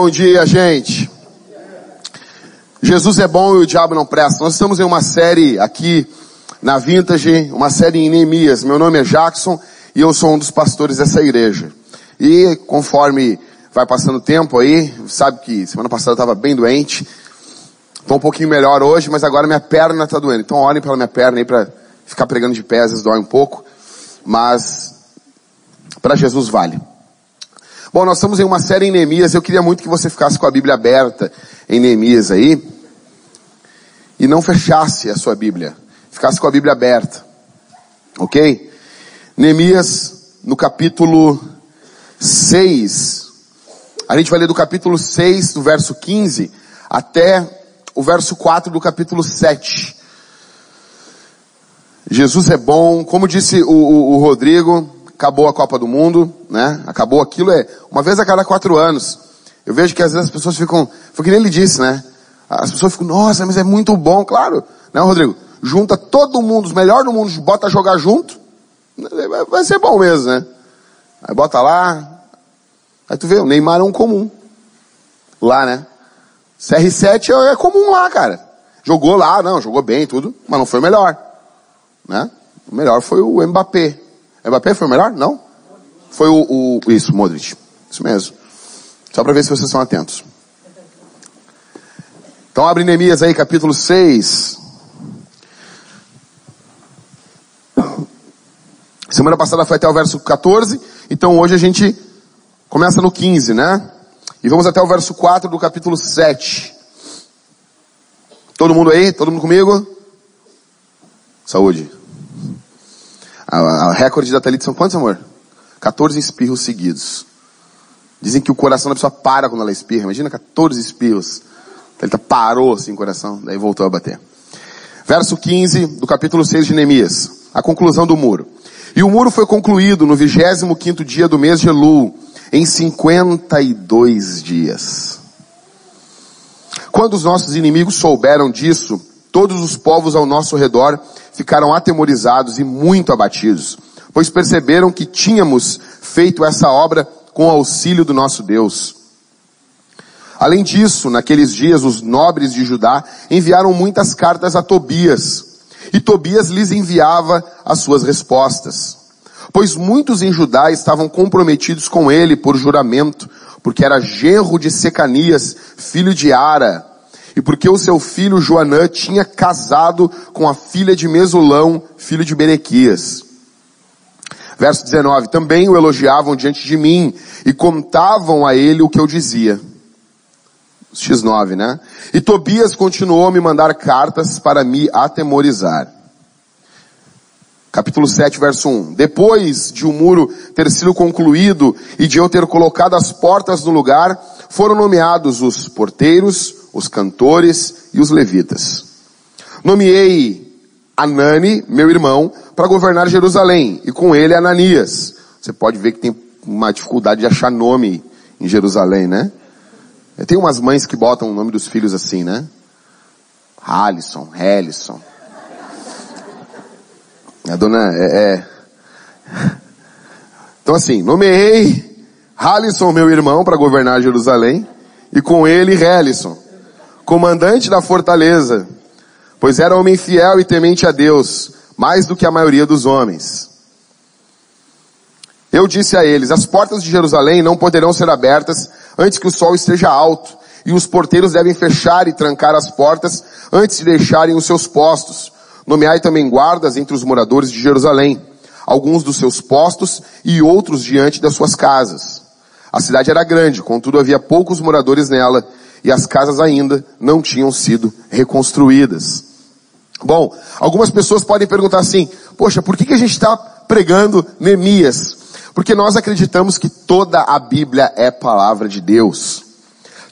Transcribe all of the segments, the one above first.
Bom dia, gente. Jesus é bom e o diabo não presta. Nós estamos em uma série aqui na Vintage, uma série em Neemias. Meu nome é Jackson e eu sou um dos pastores dessa igreja. E conforme vai passando o tempo aí, sabe que semana passada eu estava bem doente. Estou um pouquinho melhor hoje, mas agora minha perna está doendo. Então olhem pela minha perna aí para ficar pregando de pé, às vezes dói um pouco. Mas para Jesus vale. Bom, nós estamos em uma série em Neemias. Eu queria muito que você ficasse com a Bíblia aberta em Neemias aí. E não fechasse a sua Bíblia. Ficasse com a Bíblia aberta. Ok? Neemias, no capítulo 6. A gente vai ler do capítulo 6, do verso 15, até o verso 4 do capítulo 7. Jesus é bom. Como disse o, o, o Rodrigo, acabou a Copa do Mundo, né? Acabou aquilo, é uma vez a cada quatro anos. Eu vejo que às vezes as pessoas ficam, foi que nem ele disse, né? As pessoas ficam, nossa, mas é muito bom, claro. Né, Rodrigo? Junta todo mundo, os melhores do mundo, bota jogar junto, vai ser bom mesmo, né? Aí bota lá, aí tu vê, o Neymar é um comum. Lá, né? CR7 é, é comum lá, cara. Jogou lá, não, jogou bem tudo, mas não foi o melhor. Né? O melhor foi o Mbappé. Mbappé foi o melhor? Não? Foi o, o isso, Modric. Isso mesmo. Só para ver se vocês estão atentos. Então abre Neemias aí, capítulo 6. Semana passada foi até o verso 14, então hoje a gente começa no 15, né? E vamos até o verso 4 do capítulo 7. Todo mundo aí? Todo mundo comigo? Saúde. A, a recorde da Thalita são quantos, amor? 14 espirros seguidos. Dizem que o coração da pessoa para quando ela espirra. Imagina 14 espirros. Thalita parou assim o coração, daí voltou a bater. Verso 15 do capítulo 6 de Neemias. A conclusão do muro. E o muro foi concluído no 25 dia do mês de Elul, em 52 dias. Quando os nossos inimigos souberam disso, todos os povos ao nosso redor ficaram atemorizados e muito abatidos, pois perceberam que tínhamos feito essa obra com o auxílio do nosso Deus. Além disso, naqueles dias, os nobres de Judá enviaram muitas cartas a Tobias, e Tobias lhes enviava as suas respostas. Pois muitos em Judá estavam comprometidos com ele por juramento, porque era genro de Secanias, filho de Ara, e porque o seu filho Joanã tinha casado com a filha de Mesulão, filho de Berequias. Verso 19, também o elogiavam diante de mim e contavam a ele o que eu dizia. X9, né? E Tobias continuou a me mandar cartas para me atemorizar. Capítulo 7, verso 1. Depois de o um muro ter sido concluído e de eu ter colocado as portas no lugar, foram nomeados os porteiros, os cantores e os levitas. Nomeei Anani, meu irmão, para governar Jerusalém, e com ele Ananias. Você pode ver que tem uma dificuldade de achar nome em Jerusalém, né? Tem umas mães que botam o nome dos filhos assim, né? Alisson, Helison. A dona é, é... Então assim, nomeei Alisson, meu irmão, para governar Jerusalém, e com ele Helison comandante da fortaleza, pois era homem fiel e temente a Deus, mais do que a maioria dos homens. Eu disse a eles, as portas de Jerusalém não poderão ser abertas antes que o sol esteja alto, e os porteiros devem fechar e trancar as portas antes de deixarem os seus postos. Nomeai também guardas entre os moradores de Jerusalém, alguns dos seus postos e outros diante das suas casas. A cidade era grande, contudo havia poucos moradores nela, e as casas ainda não tinham sido reconstruídas. Bom, algumas pessoas podem perguntar assim, poxa, por que, que a gente está pregando Neemias? Porque nós acreditamos que toda a Bíblia é palavra de Deus.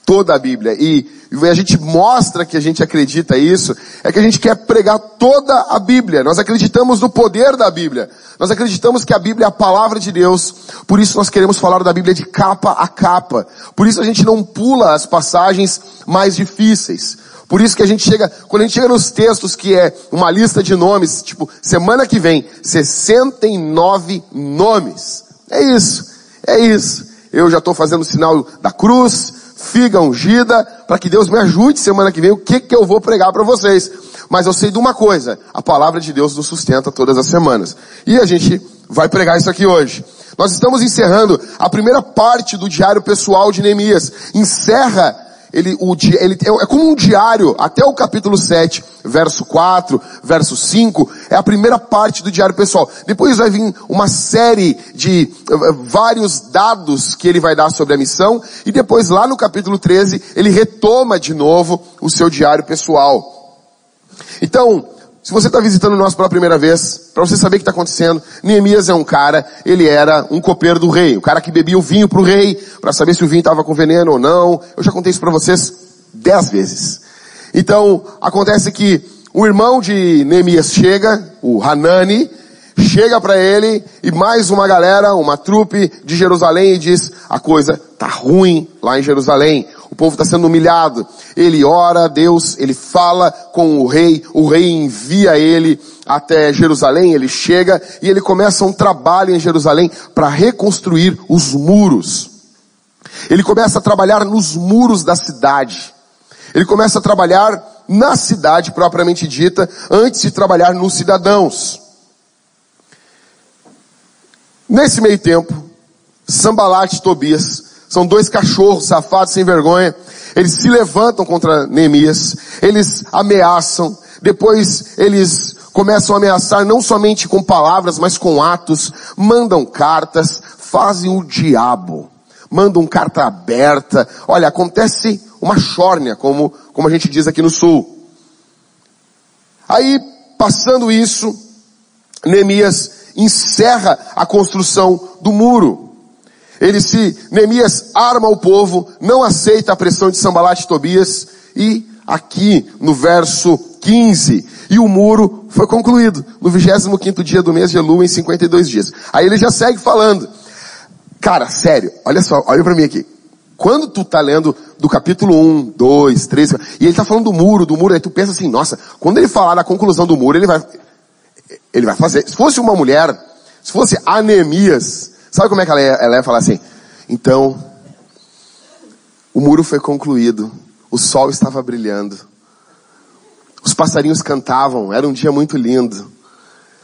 Toda a Bíblia. E e a gente mostra que a gente acredita isso, é que a gente quer pregar toda a Bíblia. Nós acreditamos no poder da Bíblia. Nós acreditamos que a Bíblia é a palavra de Deus. Por isso nós queremos falar da Bíblia de capa a capa. Por isso a gente não pula as passagens mais difíceis. Por isso que a gente chega, quando a gente chega nos textos que é uma lista de nomes, tipo, semana que vem, 69 nomes. É isso. É isso. Eu já estou fazendo o sinal da cruz, figa ungida, para que Deus me ajude semana que vem o que que eu vou pregar para vocês. Mas eu sei de uma coisa, a palavra de Deus nos sustenta todas as semanas. E a gente vai pregar isso aqui hoje. Nós estamos encerrando a primeira parte do diário pessoal de Neemias. Encerra ele, o, ele, é como um diário, até o capítulo 7, verso 4, verso 5, é a primeira parte do diário pessoal. Depois vai vir uma série de uh, vários dados que ele vai dar sobre a missão, e depois lá no capítulo 13, ele retoma de novo o seu diário pessoal. Então, se você está visitando nós pela primeira vez, para você saber o que está acontecendo, Neemias é um cara, ele era um copeiro do rei, o cara que bebia o vinho para o rei, para saber se o vinho estava com veneno ou não. Eu já contei isso para vocês dez vezes. Então, acontece que o irmão de Neemias chega, o Hanani, chega para ele e mais uma galera, uma trupe de Jerusalém e diz, a coisa tá ruim lá em Jerusalém. O povo está sendo humilhado. Ele ora a Deus, ele fala com o rei, o rei envia ele até Jerusalém, ele chega e ele começa um trabalho em Jerusalém para reconstruir os muros. Ele começa a trabalhar nos muros da cidade. Ele começa a trabalhar na cidade propriamente dita, antes de trabalhar nos cidadãos. Nesse meio tempo, Sambalat e Tobias são dois cachorros safados sem vergonha. Eles se levantam contra Neemias, eles ameaçam, depois eles começam a ameaçar não somente com palavras, mas com atos, mandam cartas, fazem o diabo, mandam carta aberta. Olha, acontece uma chórnia, como, como a gente diz aqui no sul. Aí, passando isso, Neemias encerra a construção do muro. Ele se, Neemias arma o povo, não aceita a pressão de Sambalat e Tobias, e aqui no verso 15, e o muro foi concluído no 25 dia do mês de Elul em 52 dias. Aí ele já segue falando. Cara, sério, olha só, olha para mim aqui. Quando tu tá lendo do capítulo 1, 2, 3, e ele tá falando do muro, do muro, aí tu pensa assim, nossa, quando ele falar da conclusão do muro, ele vai, ele vai fazer. Se fosse uma mulher, se fosse anemias, Sabe como é que ela ia, ela ia falar assim? Então, o muro foi concluído, o sol estava brilhando, os passarinhos cantavam, era um dia muito lindo.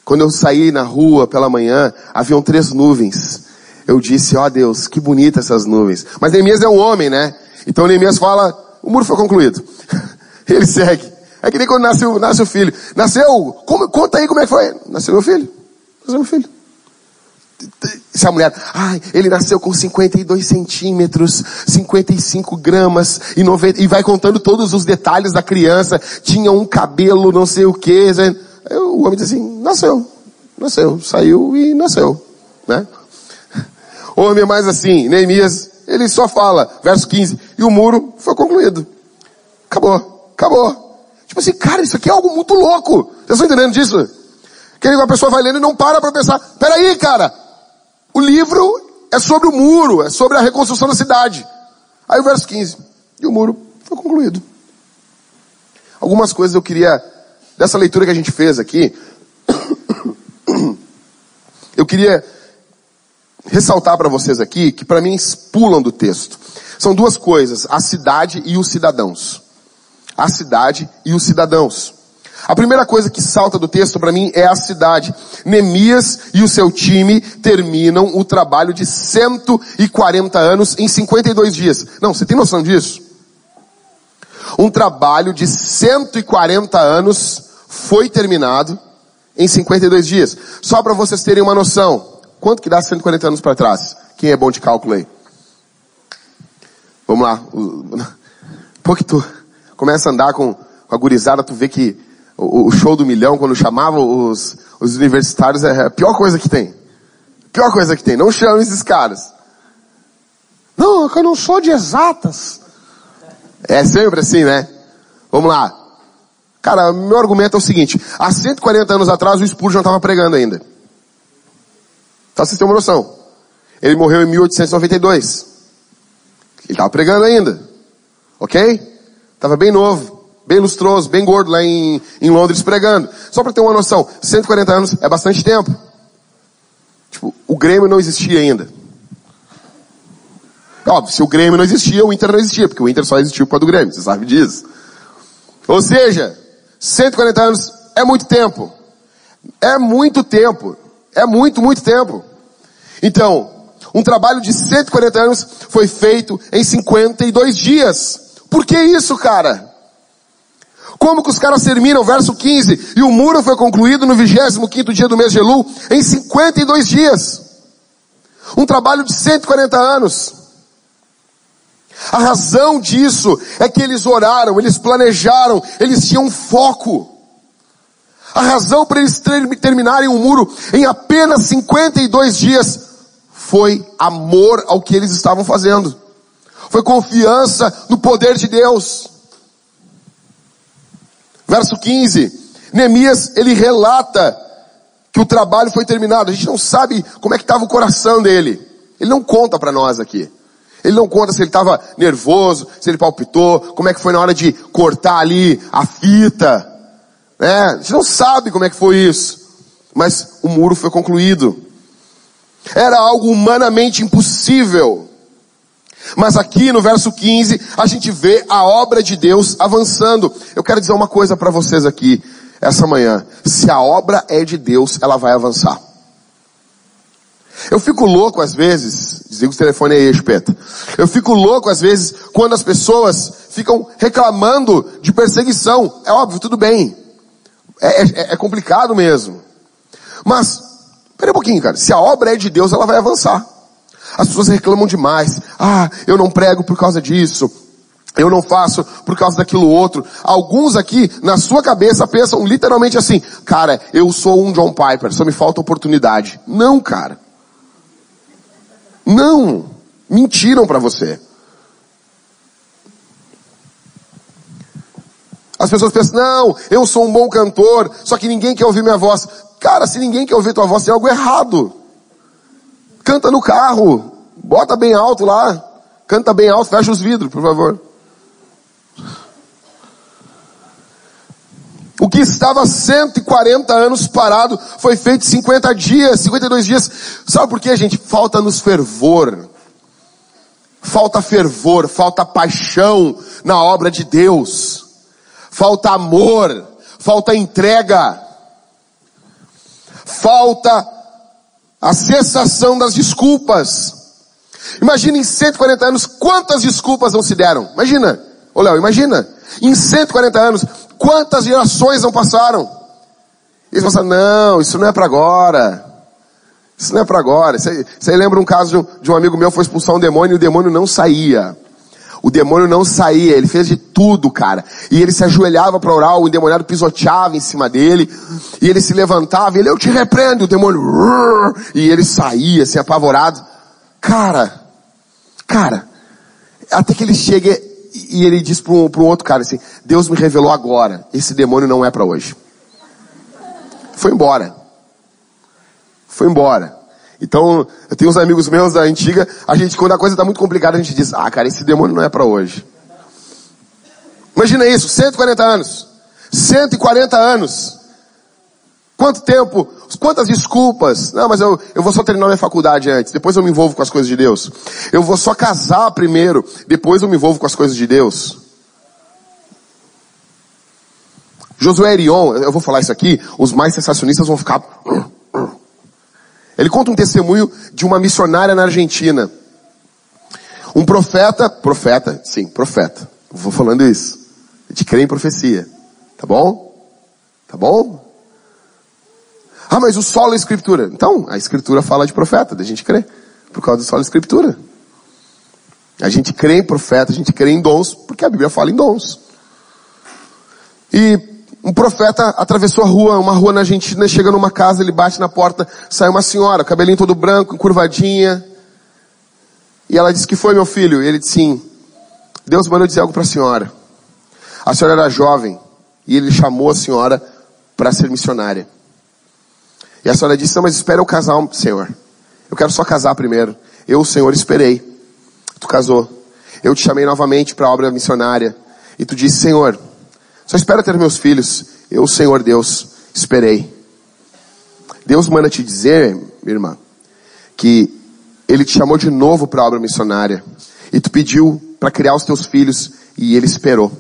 Quando eu saí na rua pela manhã, haviam três nuvens. Eu disse, ó oh, Deus, que bonitas essas nuvens. Mas Neemias é um homem, né? Então Neemias fala, o muro foi concluído. Ele segue. É que nem quando nasceu, nasce o filho. Nasceu, como, conta aí como é que foi. Nasceu meu filho. Nasceu meu filho. Se a mulher, ai, ele nasceu com 52 centímetros, 55 gramas e, 90, e vai contando todos os detalhes da criança, tinha um cabelo, não sei o que. O homem diz assim, nasceu, nasceu, saiu e nasceu, né? O homem é mais assim, Neemias, ele só fala, verso 15, e o muro foi concluído. Acabou, acabou. Tipo assim, cara, isso aqui é algo muito louco. Vocês estão entendendo disso? Que a pessoa vai lendo e não para para pensar, peraí, cara, o livro é sobre o muro, é sobre a reconstrução da cidade. Aí o verso 15. E o muro foi concluído. Algumas coisas eu queria, dessa leitura que a gente fez aqui, eu queria ressaltar para vocês aqui, que para mim pulam do texto. São duas coisas, a cidade e os cidadãos. A cidade e os cidadãos. A primeira coisa que salta do texto para mim é a cidade. Neemias e o seu time terminam o trabalho de 140 anos em 52 dias. Não, você tem noção disso? Um trabalho de 140 anos foi terminado em 52 dias. Só para vocês terem uma noção. Quanto que dá 140 anos para trás? Quem é bom de cálculo aí? Vamos lá. Tu começa a andar com a gurizada, tu vê que o, show do milhão, quando chamava os, os universitários, é a pior coisa que tem. Pior coisa que tem. Não chame esses caras. Não, eu não sou de exatas. É sempre assim, né? Vamos lá. Cara, meu argumento é o seguinte. Há 140 anos atrás o Spurgeon estava pregando ainda. Tá, vocês têm uma noção. Ele morreu em 1892. Ele estava pregando ainda. Ok? Estava bem novo bem lustroso, bem gordo lá em, em Londres pregando. Só para ter uma noção, 140 anos é bastante tempo. Tipo, o Grêmio não existia ainda. Óbvio, se o Grêmio não existia, o Inter não existia, porque o Inter só existiu causa do Grêmio, você sabe disso. Ou seja, 140 anos é muito tempo. É muito tempo. É muito, muito tempo. Então, um trabalho de 140 anos foi feito em 52 dias. Por que isso, cara? Como que os caras terminam, verso 15, e o muro foi concluído no 25 dia do mês de Elu, em 52 dias. Um trabalho de 140 anos. A razão disso é que eles oraram, eles planejaram, eles tinham foco. A razão para eles terminarem o um muro em apenas 52 dias foi amor ao que eles estavam fazendo. Foi confiança no poder de Deus. Verso 15. Neemias, ele relata que o trabalho foi terminado. A gente não sabe como é que estava o coração dele. Ele não conta para nós aqui. Ele não conta se ele estava nervoso, se ele palpitou, como é que foi na hora de cortar ali a fita. Né? A gente não sabe como é que foi isso. Mas o muro foi concluído. Era algo humanamente impossível. Mas aqui no verso 15, a gente vê a obra de Deus avançando. Eu quero dizer uma coisa para vocês aqui, essa manhã. Se a obra é de Deus, ela vai avançar. Eu fico louco às vezes, desliga o telefone aí, espeta. Eu fico louco às vezes quando as pessoas ficam reclamando de perseguição. É óbvio, tudo bem. É, é, é complicado mesmo. Mas, pera um pouquinho, cara. Se a obra é de Deus, ela vai avançar. As pessoas reclamam demais. Ah, eu não prego por causa disso. Eu não faço por causa daquilo outro. Alguns aqui, na sua cabeça, pensam literalmente assim, cara, eu sou um John Piper, só me falta oportunidade. Não, cara. Não. Mentiram para você. As pessoas pensam, não, eu sou um bom cantor, só que ninguém quer ouvir minha voz. Cara, se ninguém quer ouvir tua voz, tem algo errado. Canta no carro, bota bem alto lá, canta bem alto, fecha os vidros, por favor. O que estava 140 anos parado foi feito 50 dias, 52 dias. Sabe por quê, gente? Falta-nos fervor. Falta fervor, falta paixão na obra de Deus. Falta amor, falta entrega. Falta a cessação das desculpas. Imagina em 140 anos quantas desculpas não se deram. Imagina. Ô Léo, imagina. Em 140 anos, Quantas gerações não passaram? Eles pensam, não, isso não é para agora. Isso não é para agora. Você, lembra um caso de um amigo meu foi expulsar um demônio e o demônio não saía. O demônio não saía, ele fez de tudo, cara. E ele se ajoelhava para orar, o endemoniado pisoteava em cima dele, e ele se levantava, e ele, eu te repreendo, o demônio, e ele saía, assim, apavorado. Cara, cara, até que ele chega e ele diz para um, um outro cara assim: Deus me revelou agora, esse demônio não é para hoje. Foi embora. Foi embora. Então, eu tenho uns amigos meus da antiga, a gente, quando a coisa está muito complicada, a gente diz: Ah, cara, esse demônio não é para hoje. Imagina isso, 140 anos. 140 anos. Quanto tempo? Quantas desculpas? Não, mas eu, eu vou só terminar minha faculdade antes, depois eu me envolvo com as coisas de Deus. Eu vou só casar primeiro, depois eu me envolvo com as coisas de Deus. Josué Erion, eu vou falar isso aqui, os mais sensacionistas vão ficar. Ele conta um testemunho de uma missionária na Argentina. Um profeta, profeta, sim, profeta. Vou falando isso. A gente crê em profecia. Tá bom? Tá bom? Ah, mas o solo é escritura. Então, a escritura fala de profeta, a gente crê. Por causa do solo é escritura. A gente crê em profeta, a gente crê em dons, porque a Bíblia fala em dons. E um profeta atravessou a rua, uma rua na Argentina, chega numa casa, ele bate na porta, sai uma senhora, cabelinho todo branco, encurvadinha. E ela disse que foi meu filho. E ele disse sim. Deus mandou dizer algo para a senhora. A senhora era jovem e ele chamou a senhora para ser missionária. E a senhora disse, não, mas espera eu casar, Senhor. Eu quero só casar primeiro. Eu, Senhor, esperei. Tu casou. Eu te chamei novamente para a obra missionária. E tu disse, Senhor, só espera ter meus filhos. Eu, Senhor Deus, esperei. Deus manda te dizer, minha irmã, que Ele te chamou de novo para a obra missionária. E tu pediu para criar os teus filhos e ele esperou.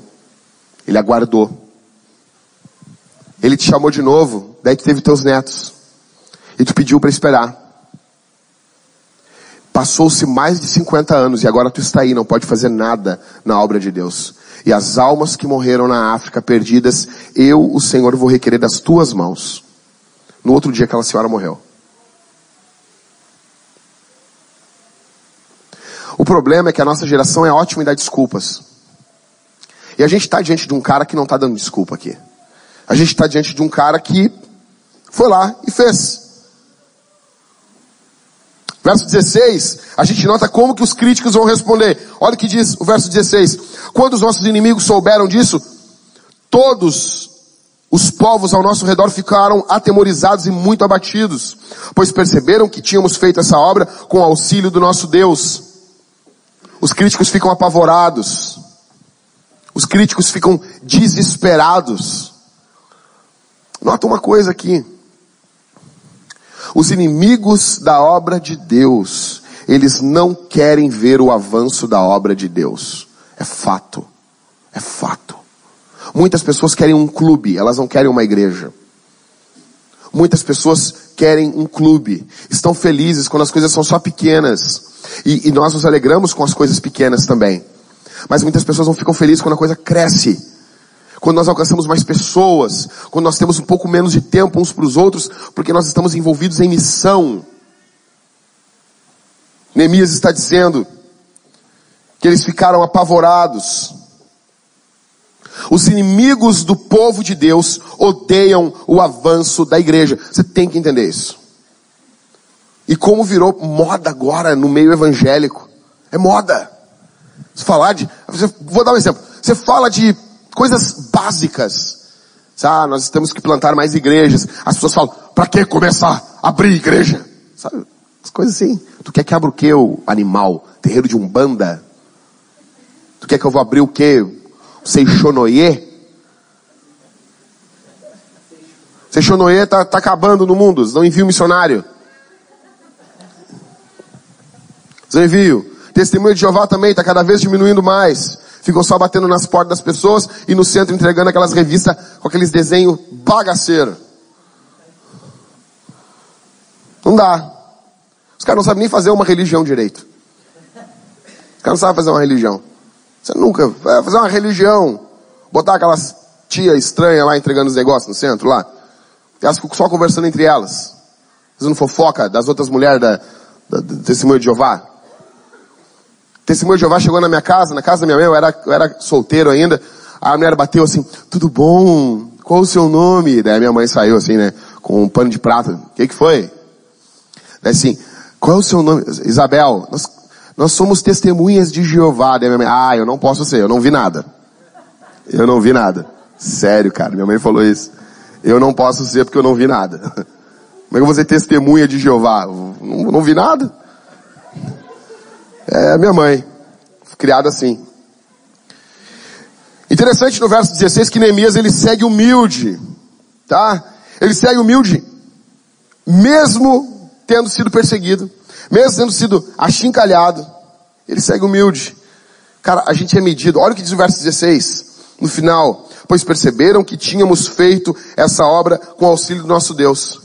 Ele aguardou. Ele te chamou de novo, daí tu teve teus netos. E tu pediu para esperar. Passou-se mais de 50 anos e agora tu está aí, não pode fazer nada na obra de Deus. E as almas que morreram na África perdidas, eu, o Senhor, vou requerer das tuas mãos. No outro dia aquela senhora morreu. O problema é que a nossa geração é ótima em dar desculpas. E a gente está diante de um cara que não está dando desculpa aqui. A gente está diante de um cara que foi lá e fez. Verso 16, a gente nota como que os críticos vão responder. Olha o que diz o verso 16. Quando os nossos inimigos souberam disso, todos os povos ao nosso redor ficaram atemorizados e muito abatidos, pois perceberam que tínhamos feito essa obra com o auxílio do nosso Deus. Os críticos ficam apavorados. Os críticos ficam desesperados. Nota uma coisa aqui. Os inimigos da obra de Deus, eles não querem ver o avanço da obra de Deus. É fato. É fato. Muitas pessoas querem um clube, elas não querem uma igreja. Muitas pessoas querem um clube, estão felizes quando as coisas são só pequenas. E, e nós nos alegramos com as coisas pequenas também. Mas muitas pessoas não ficam felizes quando a coisa cresce quando nós alcançamos mais pessoas, quando nós temos um pouco menos de tempo uns para os outros, porque nós estamos envolvidos em missão. Neemias está dizendo que eles ficaram apavorados. Os inimigos do povo de Deus odeiam o avanço da igreja. Você tem que entender isso. E como virou moda agora no meio evangélico. É moda. Se falar de. Vou dar um exemplo. Você fala de coisas básicas. Ah, nós temos que plantar mais igrejas. As pessoas falam, para que começar a abrir igreja? Sabe? As coisas assim. Tu quer que abra o que, o animal? Terreiro de umbanda? Tu quer que eu vou abrir o que? O Seixonoye? Seixonoye tá, tá acabando no mundo. Não envio missionário. Não envio. Testemunho de Jeová também está cada vez diminuindo mais ficam só batendo nas portas das pessoas e no centro entregando aquelas revistas com aqueles desenhos bagaceiros. Não dá. Os caras não sabem nem fazer uma religião direito. Os caras não sabem fazer uma religião. Você nunca vai fazer uma religião, botar aquelas tia estranha lá entregando os negócios no centro lá. Elas ficam só conversando entre elas. Fazendo fofoca das outras mulheres da, da, do testemunho de Jeová. Testemunho de Jeová chegou na minha casa, na casa da minha mãe, eu era, eu era solteiro ainda. A mulher bateu assim, tudo bom? Qual o seu nome? Daí a minha mãe saiu assim, né? Com um pano de prata. O que que foi? Daí assim, qual é o seu nome? Isabel, nós, nós somos testemunhas de Jeová. Daí minha mãe, ah, eu não posso ser, eu não vi nada. Eu não vi nada. Sério, cara, minha mãe falou isso. Eu não posso ser porque eu não vi nada. Como é que eu vou ser testemunha de Jeová? Não, não vi nada. É minha mãe, criada assim. Interessante no verso 16 que Neemias ele segue humilde, tá? Ele segue humilde, mesmo tendo sido perseguido, mesmo tendo sido achincalhado, ele segue humilde. Cara, a gente é medido. Olha o que diz o verso 16, no final. Pois perceberam que tínhamos feito essa obra com o auxílio do nosso Deus.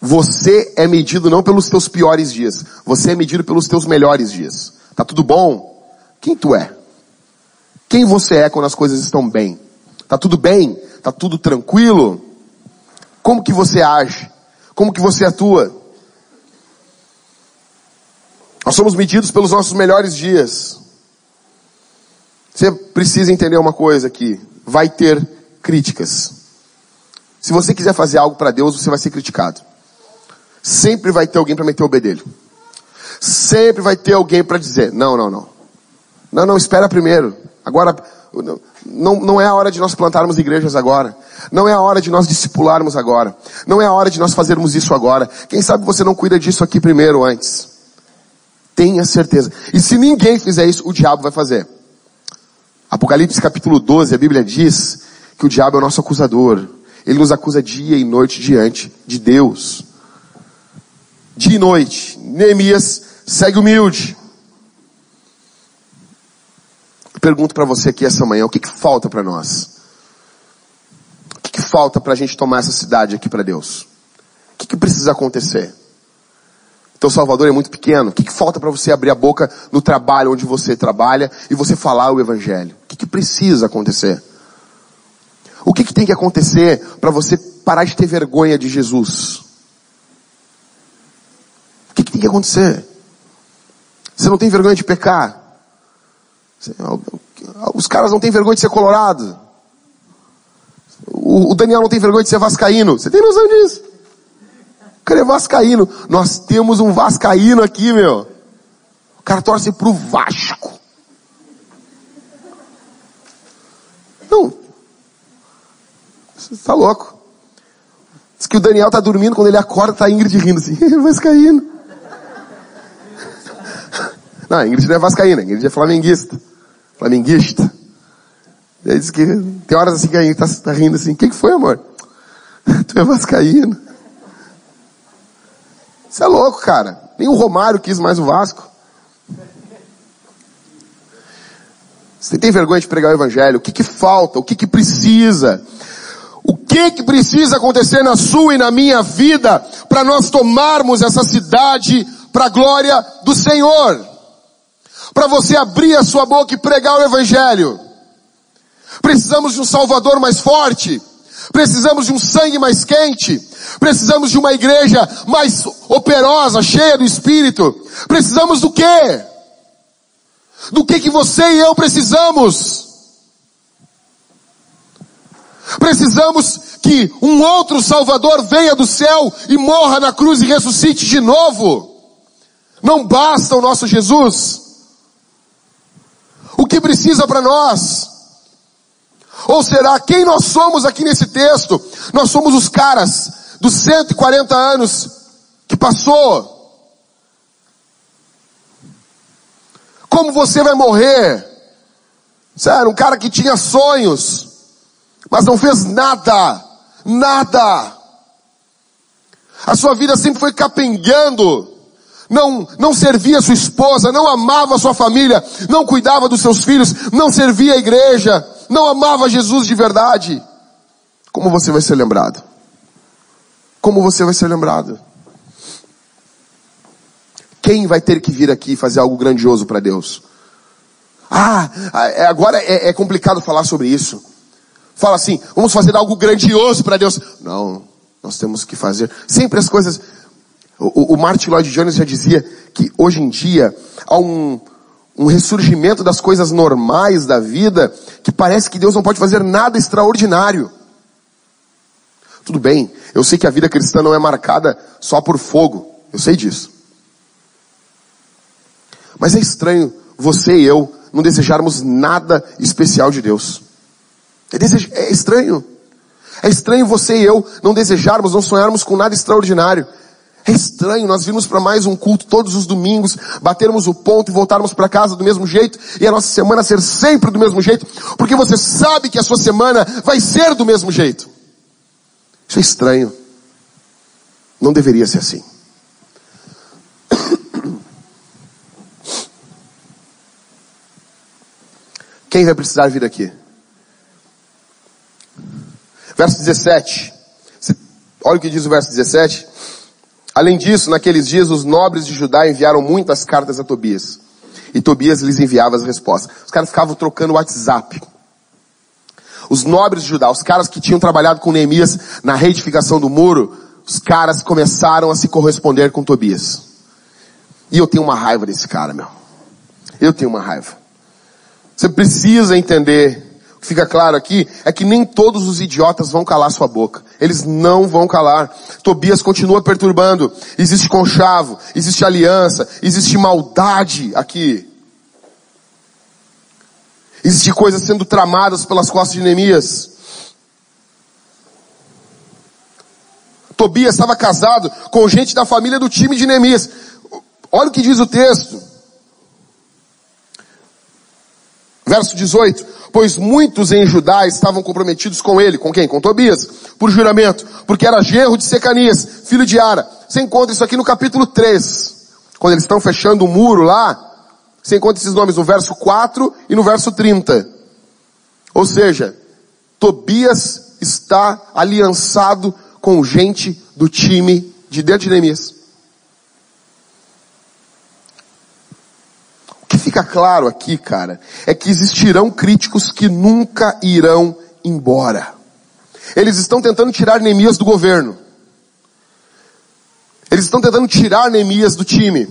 Você é medido não pelos teus piores dias, você é medido pelos teus melhores dias. Tá tudo bom? Quem tu é? Quem você é quando as coisas estão bem? Tá tudo bem? Tá tudo tranquilo? Como que você age? Como que você atua? Nós somos medidos pelos nossos melhores dias. Você precisa entender uma coisa aqui. Vai ter críticas. Se você quiser fazer algo para Deus, você vai ser criticado. Sempre vai ter alguém para meter o bedelho. Sempre vai ter alguém para dizer, não, não, não. Não, não, espera primeiro. Agora, não, não é a hora de nós plantarmos igrejas agora. Não é a hora de nós discipularmos agora. Não é a hora de nós fazermos isso agora. Quem sabe você não cuida disso aqui primeiro antes. Tenha certeza. E se ninguém fizer isso, o diabo vai fazer. Apocalipse capítulo 12, a Bíblia diz que o diabo é o nosso acusador. Ele nos acusa dia e noite diante de Deus dia e noite. Neemias segue humilde. Pergunto para você aqui essa manhã, o que, que falta para nós? O que, que falta para a gente tomar essa cidade aqui para Deus? O que, que precisa acontecer? Teu Salvador é muito pequeno. O que, que falta para você abrir a boca no trabalho onde você trabalha e você falar o Evangelho? O que, que precisa acontecer? O que, que tem que acontecer para você parar de ter vergonha de Jesus? Tem que acontecer? Você não tem vergonha de pecar? Os caras não têm vergonha de ser colorado. O Daniel não tem vergonha de ser vascaíno. Você tem noção disso? O cara é vascaíno. Nós temos um vascaíno aqui, meu. O cara torce pro Vasco. Não. Você tá louco. Diz que o Daniel tá dormindo, quando ele acorda, tá Ingrid rindo assim. vascaíno. Não, a Ingrid não é vascaína, a Ingrid é flamenguista. Flamenguista. Ele diz que tem horas assim que a Ingrid tá, tá rindo assim. O que, foi, amor? tu é vascaíno. Você é louco, cara. Nem o Romário quis mais o Vasco. Você tem vergonha de pregar o evangelho? O que que falta? O que que precisa? O que que precisa acontecer na sua e na minha vida para nós tomarmos essa cidade para a glória do Senhor? Para você abrir a sua boca e pregar o evangelho. Precisamos de um salvador mais forte. Precisamos de um sangue mais quente. Precisamos de uma igreja mais operosa, cheia do Espírito. Precisamos do quê? Do que que você e eu precisamos? Precisamos que um outro Salvador venha do céu e morra na cruz e ressuscite de novo. Não basta o nosso Jesus. O que precisa para nós? Ou será quem nós somos aqui nesse texto? Nós somos os caras dos 140 anos que passou. Como você vai morrer? Sério, um cara que tinha sonhos, mas não fez nada, nada. A sua vida sempre foi capengando. Não, não servia sua esposa, não amava sua família, não cuidava dos seus filhos, não servia a igreja, não amava Jesus de verdade. Como você vai ser lembrado? Como você vai ser lembrado? Quem vai ter que vir aqui fazer algo grandioso para Deus? Ah, é, agora é, é complicado falar sobre isso. Fala assim, vamos fazer algo grandioso para Deus. Não, nós temos que fazer. Sempre as coisas. O, o Martin Lloyd Jones já dizia que hoje em dia há um, um ressurgimento das coisas normais da vida que parece que Deus não pode fazer nada extraordinário. Tudo bem, eu sei que a vida cristã não é marcada só por fogo, eu sei disso. Mas é estranho você e eu não desejarmos nada especial de Deus. É, é estranho. É estranho você e eu não desejarmos, não sonharmos com nada extraordinário. É estranho nós virmos para mais um culto todos os domingos, batermos o ponto e voltarmos para casa do mesmo jeito e a nossa semana ser sempre do mesmo jeito, porque você sabe que a sua semana vai ser do mesmo jeito. Isso é estranho. Não deveria ser assim. Quem vai precisar vir aqui? Verso 17. Olha o que diz o verso 17. Além disso, naqueles dias os nobres de Judá enviaram muitas cartas a Tobias. E Tobias lhes enviava as respostas. Os caras ficavam trocando WhatsApp. Os nobres de Judá, os caras que tinham trabalhado com Neemias na reedificação do muro, os caras começaram a se corresponder com Tobias. E eu tenho uma raiva desse cara, meu. Eu tenho uma raiva. Você precisa entender o que fica claro aqui é que nem todos os idiotas vão calar sua boca. Eles não vão calar. Tobias continua perturbando. Existe conchavo, existe aliança, existe maldade aqui. Existe coisas sendo tramadas pelas costas de Neemias. Tobias estava casado com gente da família do time de Neemias. Olha o que diz o texto. Verso 18. Pois muitos em Judá estavam comprometidos com ele. Com quem? Com Tobias. Por juramento. Porque era genro de Secanias, filho de Ara. Você encontra isso aqui no capítulo 3. Quando eles estão fechando o muro lá. Você encontra esses nomes no verso 4 e no verso 30. Ou seja, Tobias está aliançado com gente do time de dentro de Neemias. O que fica claro aqui, cara, é que existirão críticos que nunca irão embora. Eles estão tentando tirar Neemias do governo. Eles estão tentando tirar Neemias do time.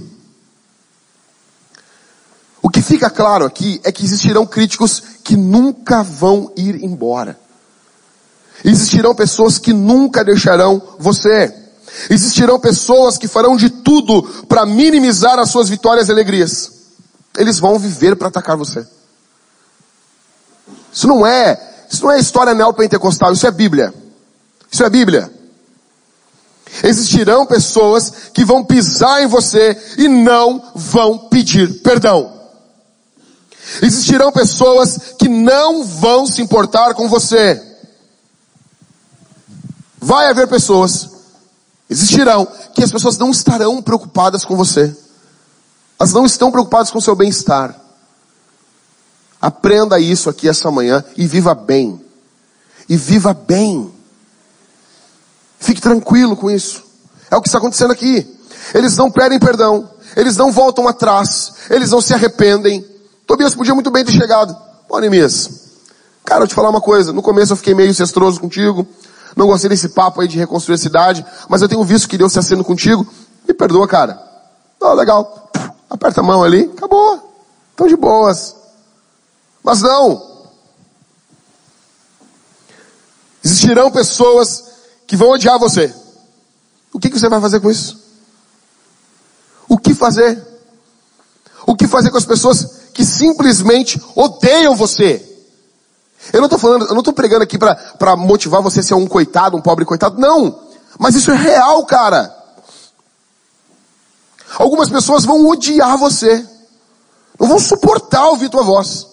O que fica claro aqui é que existirão críticos que nunca vão ir embora. Existirão pessoas que nunca deixarão você. Existirão pessoas que farão de tudo para minimizar as suas vitórias e alegrias. Eles vão viver para atacar você. Isso não é, isso não é história neopentecostal, isso é Bíblia. Isso é Bíblia. Existirão pessoas que vão pisar em você e não vão pedir perdão. Existirão pessoas que não vão se importar com você. Vai haver pessoas, existirão, que as pessoas não estarão preocupadas com você. Elas não estão preocupadas com o seu bem-estar. Aprenda isso aqui essa manhã e viva bem. E viva bem. Fique tranquilo com isso. É o que está acontecendo aqui. Eles não pedem perdão. Eles não voltam atrás. Eles não se arrependem. Tobias podia muito bem ter chegado. Pô, Neemias, cara, eu te falar uma coisa. No começo eu fiquei meio cestroso contigo. Não gostei desse papo aí de reconstruir a cidade. Mas eu tenho visto que Deus se acendo contigo. Me perdoa, cara. Não, legal. Aperta a mão ali. Acabou. Estão de boas. Mas não. Existirão pessoas que vão odiar você. O que, que você vai fazer com isso? O que fazer? O que fazer com as pessoas que simplesmente odeiam você? Eu não estou falando, eu não estou pregando aqui para motivar você a ser um coitado, um pobre coitado. Não. Mas isso é real, cara. Algumas pessoas vão odiar você. Não vão suportar ouvir tua voz.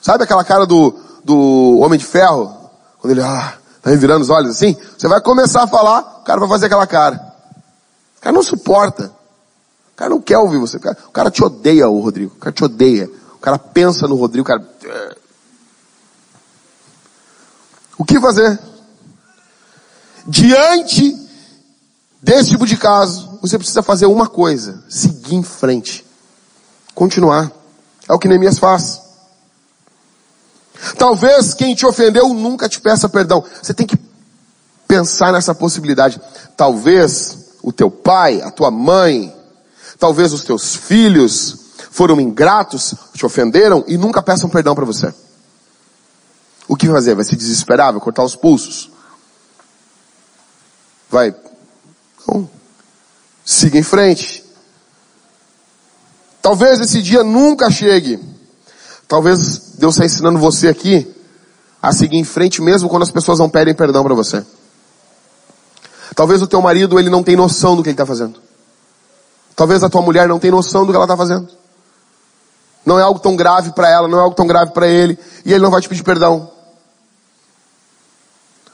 Sabe aquela cara do, do Homem de Ferro? Quando ele, ah, tá revirando os olhos assim? Você vai começar a falar, o cara vai fazer aquela cara. O cara não suporta. O cara não quer ouvir você. O cara, o cara te odeia, o Rodrigo. O cara te odeia. O cara pensa no Rodrigo, o cara. O que fazer? Diante desse tipo de caso, você precisa fazer uma coisa: seguir em frente. Continuar. É o que Neemias faz. Talvez quem te ofendeu nunca te peça perdão. Você tem que pensar nessa possibilidade. Talvez o teu pai, a tua mãe, talvez os teus filhos foram ingratos, te ofenderam e nunca peçam perdão para você. O que fazer? Vai se desesperar? Vai cortar os pulsos? Vai. Não. Siga em frente. Talvez esse dia nunca chegue. Talvez Deus está ensinando você aqui a seguir em frente mesmo quando as pessoas não pedem perdão para você. Talvez o teu marido ele não tem noção do que ele está fazendo. Talvez a tua mulher não tem noção do que ela está fazendo. Não é algo tão grave para ela, não é algo tão grave para ele, e ele não vai te pedir perdão.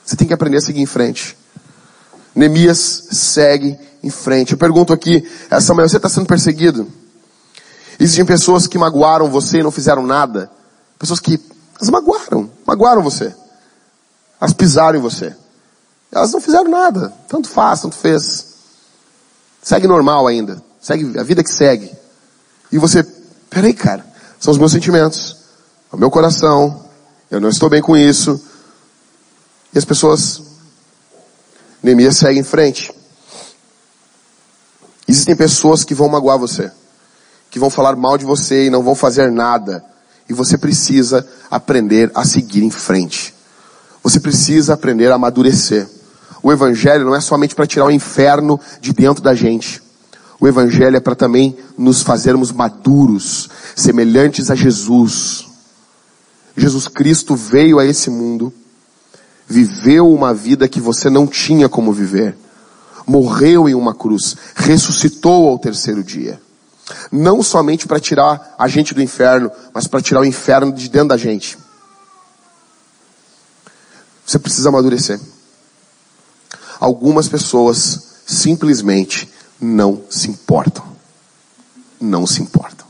Você tem que aprender a seguir em frente. Neemias segue em frente. Eu pergunto aqui, essa manhã, você está sendo perseguido? Existem pessoas que magoaram você e não fizeram nada. Pessoas que as magoaram, magoaram você. Elas pisaram em você. Elas não fizeram nada. Tanto faz, tanto fez. Segue normal ainda. Segue a vida que segue. E você, peraí, cara, são os meus sentimentos, é o meu coração, eu não estou bem com isso. E as pessoas, Neemias segue em frente. Existem pessoas que vão magoar você que vão falar mal de você e não vão fazer nada. E você precisa aprender a seguir em frente. Você precisa aprender a amadurecer. O evangelho não é somente para tirar o inferno de dentro da gente. O evangelho é para também nos fazermos maduros, semelhantes a Jesus. Jesus Cristo veio a esse mundo, viveu uma vida que você não tinha como viver, morreu em uma cruz, ressuscitou ao terceiro dia. Não somente para tirar a gente do inferno, mas para tirar o inferno de dentro da gente. Você precisa amadurecer. Algumas pessoas simplesmente não se importam. não se importam.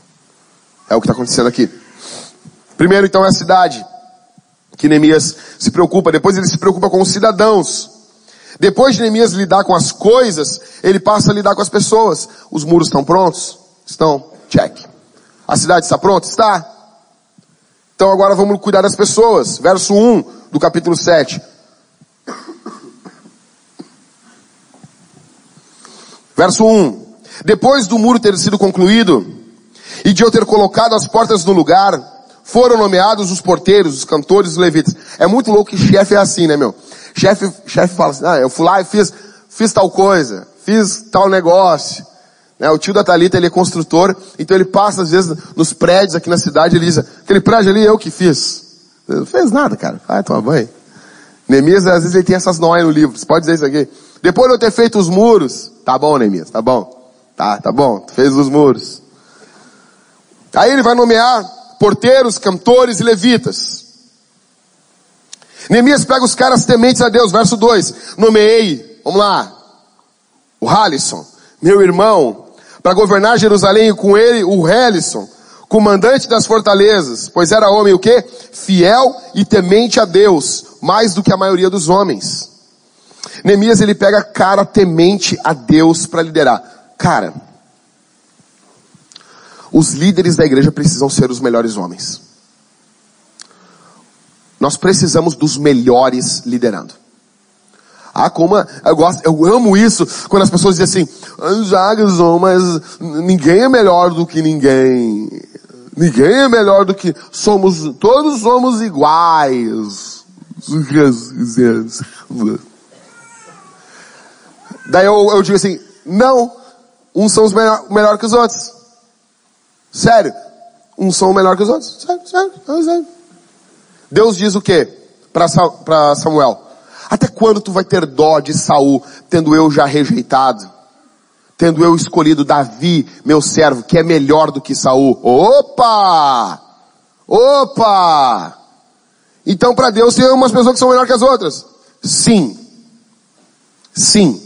É o que está acontecendo aqui. Primeiro, então, é a cidade que Neemias se preocupa. Depois, ele se preocupa com os cidadãos. Depois de Neemias lidar com as coisas, ele passa a lidar com as pessoas. Os muros estão prontos? Estão. Check. A cidade está pronta? Está. Então agora vamos cuidar das pessoas. Verso 1 do capítulo 7. Verso 1. Depois do muro ter sido concluído, e de eu ter colocado as portas no lugar, foram nomeados os porteiros, os cantores, os levitas. É muito louco que chefe é assim, né, meu? Chefe, chefe fala assim, ah, eu fui lá e fiz, fiz tal coisa, fiz tal negócio. Né? O tio da Thalita, ele é construtor, então ele passa às vezes nos prédios aqui na cidade, ele diz, aquele prédio ali eu que fiz. Não fez nada, cara. Vai tomar banho. Neemias, às vezes ele tem essas noias no livro. Você pode dizer isso aqui. Depois de eu ter feito os muros, tá bom, Neemias, tá bom. Tá, tá bom, tu fez os muros. Aí ele vai nomear porteiros, cantores e levitas. Neemias pega os caras tementes a Deus, verso 2. Nomeei, vamos lá, o Halisson, meu irmão, para governar Jerusalém e com ele o Helison, comandante das fortalezas, pois era homem o quê? Fiel e temente a Deus, mais do que a maioria dos homens. Neemias ele pega cara temente a Deus para liderar. Cara, os líderes da igreja precisam ser os melhores homens. Nós precisamos dos melhores liderando. Ah, como eu gosto, eu amo isso quando as pessoas dizem assim, ah, Jackson, mas ninguém é melhor do que ninguém. Ninguém é melhor do que somos, todos somos iguais. Daí eu, eu digo assim, não, uns são os melhor, melhor que os outros. Sério, uns são melhor que os outros. Sério, sério, sério. Deus diz o que para Samuel? Até quando tu vai ter dó de Saul, tendo eu já rejeitado? Tendo eu escolhido Davi, meu servo, que é melhor do que Saul. Opa! Opa! Então para Deus tem umas pessoas que são melhores que as outras? Sim. Sim.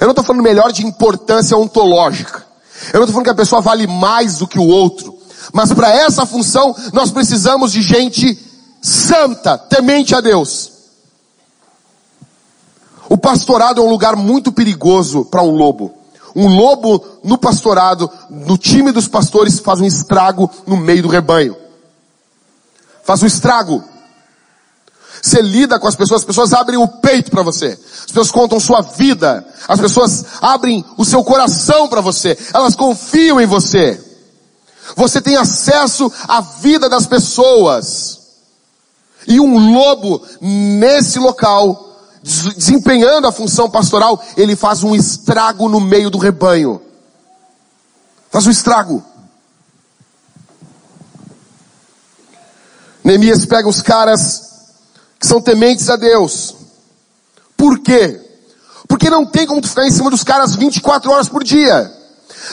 Eu não estou falando melhor de importância ontológica. Eu não estou falando que a pessoa vale mais do que o outro. Mas para essa função nós precisamos de gente santa, temente a Deus. O pastorado é um lugar muito perigoso para um lobo. Um lobo no pastorado, no time dos pastores, faz um estrago no meio do rebanho. Faz um estrago. Você lida com as pessoas, as pessoas abrem o peito para você. As pessoas contam sua vida. As pessoas abrem o seu coração para você. Elas confiam em você. Você tem acesso à vida das pessoas. E um lobo nesse local desempenhando a função pastoral, ele faz um estrago no meio do rebanho. Faz um estrago. Neemias pega os caras que são tementes a Deus. Por quê? Porque não tem como tu ficar em cima dos caras 24 horas por dia.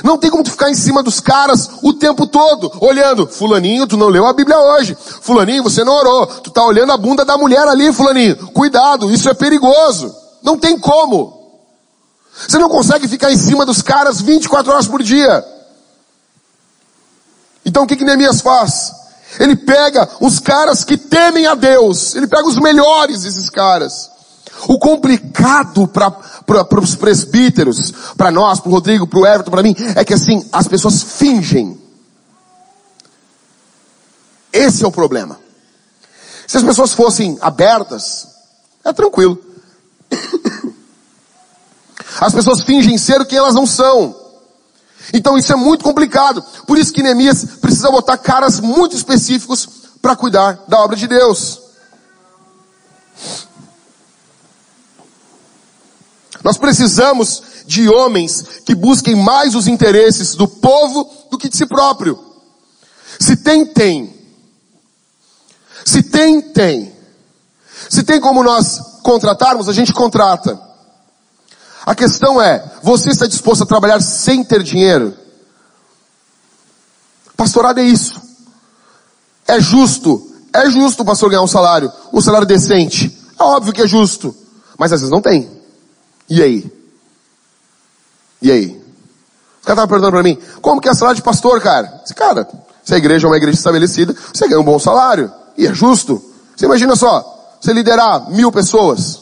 Não tem como tu ficar em cima dos caras o tempo todo, olhando, fulaninho, tu não leu a Bíblia hoje. Fulaninho, você não orou. Tu tá olhando a bunda da mulher ali, fulaninho. Cuidado, isso é perigoso. Não tem como. Você não consegue ficar em cima dos caras 24 horas por dia. Então o que que Neemias faz? Ele pega os caras que temem a Deus. Ele pega os melhores desses caras. O complicado para os presbíteros, para nós, para o Rodrigo, para o Everton, para mim, é que assim, as pessoas fingem. Esse é o problema. Se as pessoas fossem abertas, é tranquilo. As pessoas fingem ser o que elas não são. Então isso é muito complicado. Por isso que Neemias precisa botar caras muito específicos para cuidar da obra de Deus. Nós precisamos de homens que busquem mais os interesses do povo do que de si próprio. Se tem, tem. Se tem, tem. Se tem como nós contratarmos, a gente contrata. A questão é, você está disposto a trabalhar sem ter dinheiro? Pastorado é isso. É justo. É justo o pastor ganhar um salário, um salário decente. É óbvio que é justo. Mas às vezes não tem. E aí? E aí? O cara tava perguntando pra mim, como que é salário de pastor, cara? Disse, cara, se a igreja é uma igreja estabelecida, você ganha um bom salário. E é justo. Você imagina só, você liderar mil pessoas.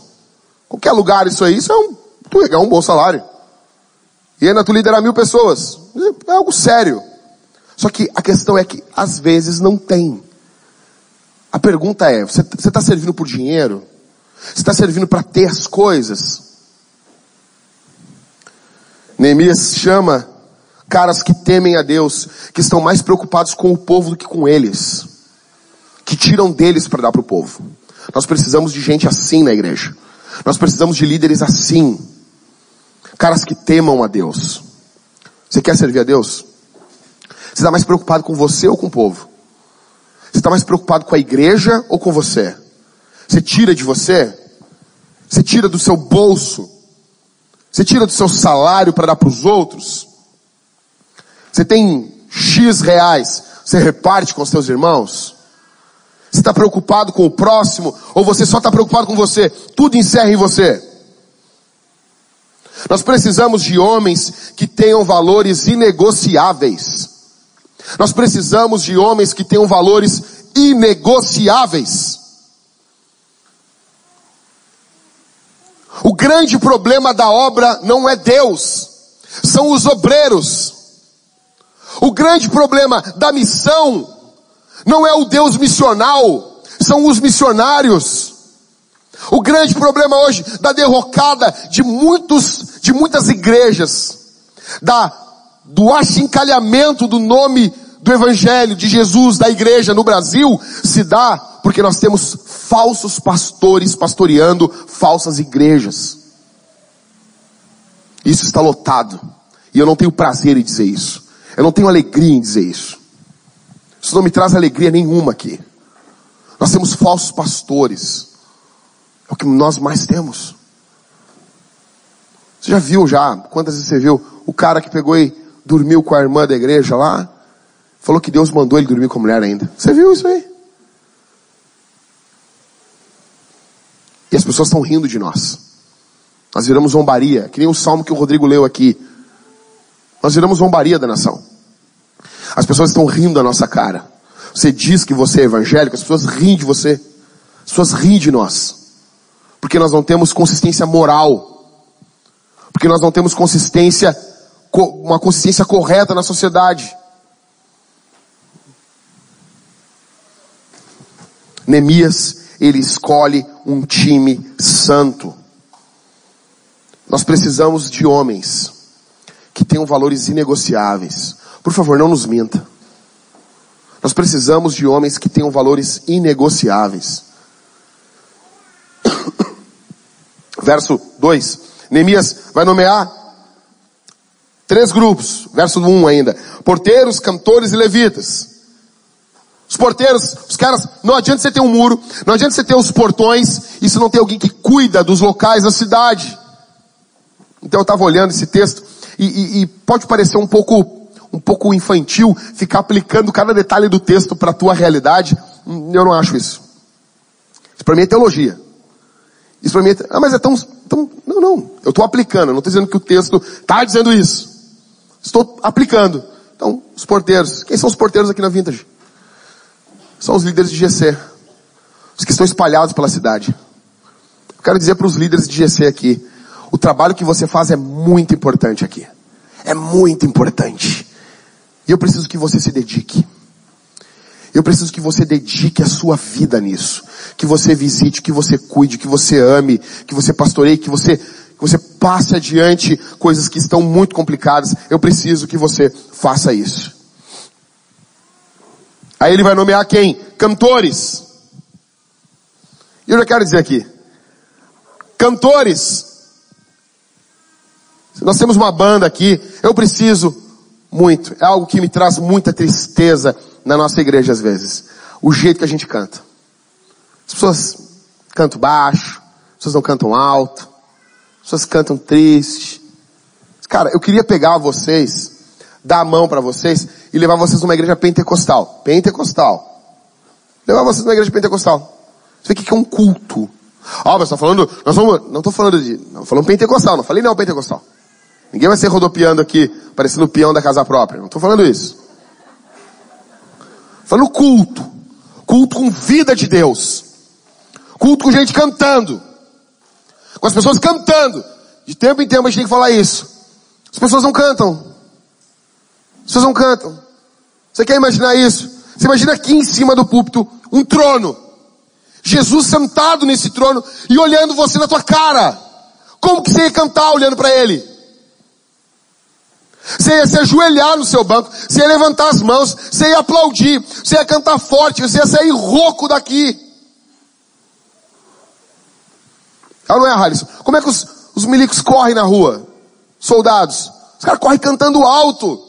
Qualquer lugar isso aí, isso é um, tu ganhar um bom salário. E ainda tu liderar mil pessoas. É algo sério. Só que a questão é que às vezes não tem. A pergunta é, você está servindo por dinheiro? Você está servindo para ter as coisas? Neemias chama caras que temem a Deus, que estão mais preocupados com o povo do que com eles, que tiram deles para dar para o povo. Nós precisamos de gente assim na igreja. Nós precisamos de líderes assim. Caras que temam a Deus. Você quer servir a Deus? Você está mais preocupado com você ou com o povo? Você está mais preocupado com a igreja ou com você? Você tira de você? Você tira do seu bolso? Você tira do seu salário para dar para os outros? Você tem X reais, você reparte com os seus irmãos? Você está preocupado com o próximo ou você só está preocupado com você? Tudo encerra em você. Nós precisamos de homens que tenham valores inegociáveis. Nós precisamos de homens que tenham valores inegociáveis. O grande problema da obra não é Deus, são os obreiros. O grande problema da missão não é o Deus missional, são os missionários. O grande problema hoje da derrocada de muitos, de muitas igrejas, da, do achincalhamento do nome do evangelho de Jesus, da igreja no Brasil, se dá porque nós temos falsos pastores pastoreando falsas igrejas. Isso está lotado. E eu não tenho prazer em dizer isso. Eu não tenho alegria em dizer isso. Isso não me traz alegria nenhuma aqui. Nós temos falsos pastores. É o que nós mais temos. Você já viu já? Quantas vezes você viu o cara que pegou e dormiu com a irmã da igreja lá? Falou que Deus mandou ele dormir com a mulher ainda. Você viu isso aí? E as pessoas estão rindo de nós. Nós viramos zombaria, que nem o salmo que o Rodrigo leu aqui. Nós viramos zombaria da nação. As pessoas estão rindo da nossa cara. Você diz que você é evangélico, as pessoas riem de você. As pessoas riem de nós. Porque nós não temos consistência moral. Porque nós não temos consistência, uma consistência correta na sociedade. Neemias, ele escolhe um time santo. Nós precisamos de homens que tenham valores inegociáveis. Por favor, não nos minta. Nós precisamos de homens que tenham valores inegociáveis. Verso 2. Neemias vai nomear três grupos. Verso 1 um ainda. Porteiros, cantores e levitas. Os porteiros, os caras, não adianta você ter um muro, não adianta você ter os portões, e se não tem alguém que cuida dos locais da cidade. Então eu estava olhando esse texto, e, e, e pode parecer um pouco, um pouco infantil ficar aplicando cada detalhe do texto para a tua realidade. Hum, eu não acho isso. Isso para mim é teologia. Isso para mim é, ah, mas é tão, tão, não, não. Eu estou aplicando, não estou dizendo que o texto está dizendo isso. Estou aplicando. Então, os porteiros. Quem são os porteiros aqui na Vintage? São os líderes de GC. Os que estão espalhados pela cidade. Eu quero dizer para os líderes de GC aqui, o trabalho que você faz é muito importante aqui. É muito importante. E eu preciso que você se dedique. Eu preciso que você dedique a sua vida nisso. Que você visite, que você cuide, que você ame, que você pastoreie, que você, que você passe adiante coisas que estão muito complicadas. Eu preciso que você faça isso. Aí ele vai nomear quem? Cantores. E eu já quero dizer aqui. Cantores nós temos uma banda aqui, eu preciso muito. É algo que me traz muita tristeza na nossa igreja às vezes. O jeito que a gente canta. As pessoas cantam baixo, as pessoas não cantam alto, as pessoas cantam triste. Cara, eu queria pegar vocês, dar a mão para vocês e levar vocês numa igreja pentecostal. Pentecostal. Levar vocês numa igreja pentecostal. Você vê o que é um culto. Oh, mas tá falando, nós vamos, não tô falando de, não falando pentecostal, não falei não pentecostal. Ninguém vai ser rodopiando aqui, parecendo o peão da casa própria. Não estou falando isso. Falando culto. Culto com vida de Deus. Culto com gente cantando. Com as pessoas cantando. De tempo em tempo a gente tem que falar isso. As pessoas não cantam. As pessoas não cantam. Você quer imaginar isso? Você imagina aqui em cima do púlpito um trono. Jesus sentado nesse trono e olhando você na tua cara. Como que você ia cantar olhando para ele? Você ia se ajoelhar no seu banco, você ia levantar as mãos, você ia aplaudir, você ia cantar forte, você ia sair rouco daqui. Ah, não é, Harrison? Como é que os, os milicos correm na rua? Soldados. Os caras correm cantando alto.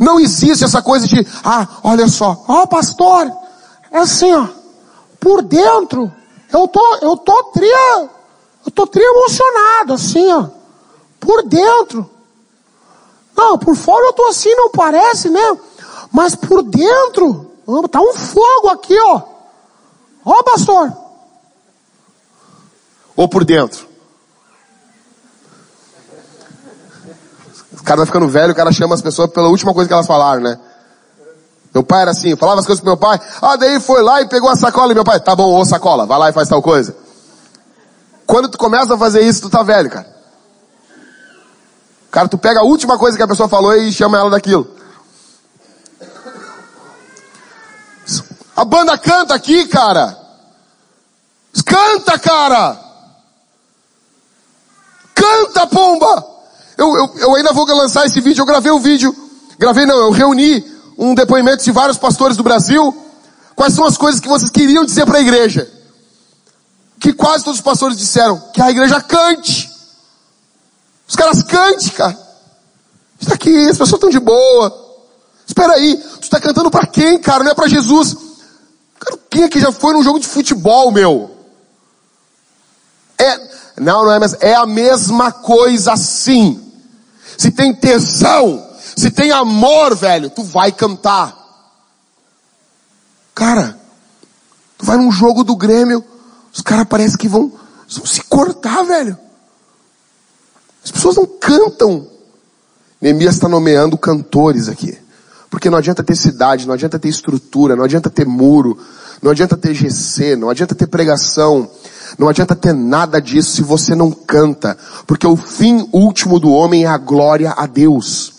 Não existe essa coisa de, ah, olha só, ó oh, pastor, é assim ó, por dentro, eu tô, eu tô tria, eu tô tri emocionado, assim ó, por dentro. Não, por fora eu tô assim, não parece, né? Mas por dentro, tá um fogo aqui, ó. Ó, pastor. Ou por dentro. O cara vai ficando velho, o cara chama as pessoas pela última coisa que elas falaram, né? Meu pai era assim, falava as coisas pro meu pai, ah, daí foi lá e pegou a sacola e meu pai, tá bom, ô sacola, vai lá e faz tal coisa. Quando tu começa a fazer isso, tu tá velho, cara. Cara, tu pega a última coisa que a pessoa falou e chama ela daquilo. A banda canta aqui, cara. Canta, cara. Canta, pomba. Eu, eu, eu ainda vou lançar esse vídeo. Eu gravei o um vídeo. Gravei não, eu reuni um depoimento de vários pastores do Brasil. Quais são as coisas que vocês queriam dizer para a igreja? Que quase todos os pastores disseram que a igreja cante. Os caras cante, cara. Está aqui, as pessoas estão de boa. Espera aí, tu está cantando para quem, cara? Não é para Jesus. Cara, quem aqui já foi num jogo de futebol, meu? É, não, não é, mas é a mesma coisa sim. Se tem tesão, se tem amor, velho, tu vai cantar. Cara, tu vai num jogo do Grêmio, os caras parecem que vão, vão se cortar, velho. As pessoas não cantam. Neemias está nomeando cantores aqui. Porque não adianta ter cidade, não adianta ter estrutura, não adianta ter muro, não adianta ter GC, não adianta ter pregação, não adianta ter nada disso se você não canta. Porque o fim último do homem é a glória a Deus.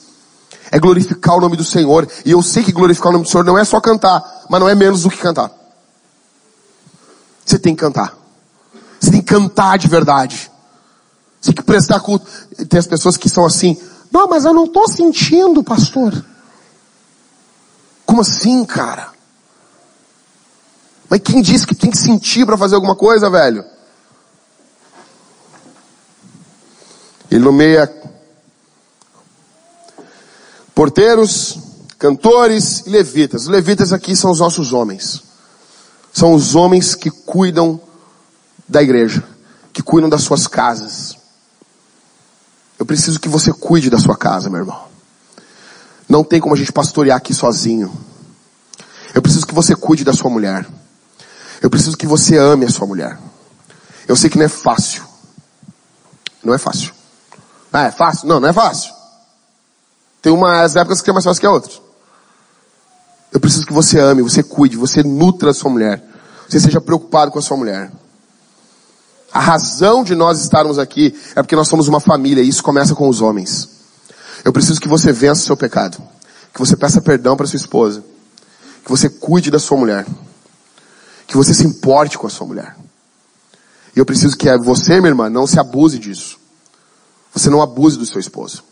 É glorificar o nome do Senhor. E eu sei que glorificar o nome do Senhor não é só cantar, mas não é menos do que cantar. Você tem que cantar. Você tem que cantar de verdade. Você tem que prestar culto. Tem as pessoas que são assim, não, mas eu não estou sentindo, pastor. Como assim, cara? Mas quem disse que tem que sentir para fazer alguma coisa, velho? Ele nomeia porteiros, cantores e levitas. Os levitas aqui são os nossos homens. São os homens que cuidam da igreja, que cuidam das suas casas. Preciso que você cuide da sua casa, meu irmão. Não tem como a gente pastorear aqui sozinho. Eu preciso que você cuide da sua mulher. Eu preciso que você ame a sua mulher. Eu sei que não é fácil. Não é fácil. Ah, é fácil? Não, não é fácil. Tem umas épocas que é mais fácil que a outras. Eu preciso que você ame, você cuide, você nutra a sua mulher. Você seja preocupado com a sua mulher. A razão de nós estarmos aqui é porque nós somos uma família e isso começa com os homens. Eu preciso que você vença o seu pecado. Que você peça perdão para sua esposa. Que você cuide da sua mulher. Que você se importe com a sua mulher. E eu preciso que você, minha irmã, não se abuse disso. Você não abuse do seu esposo.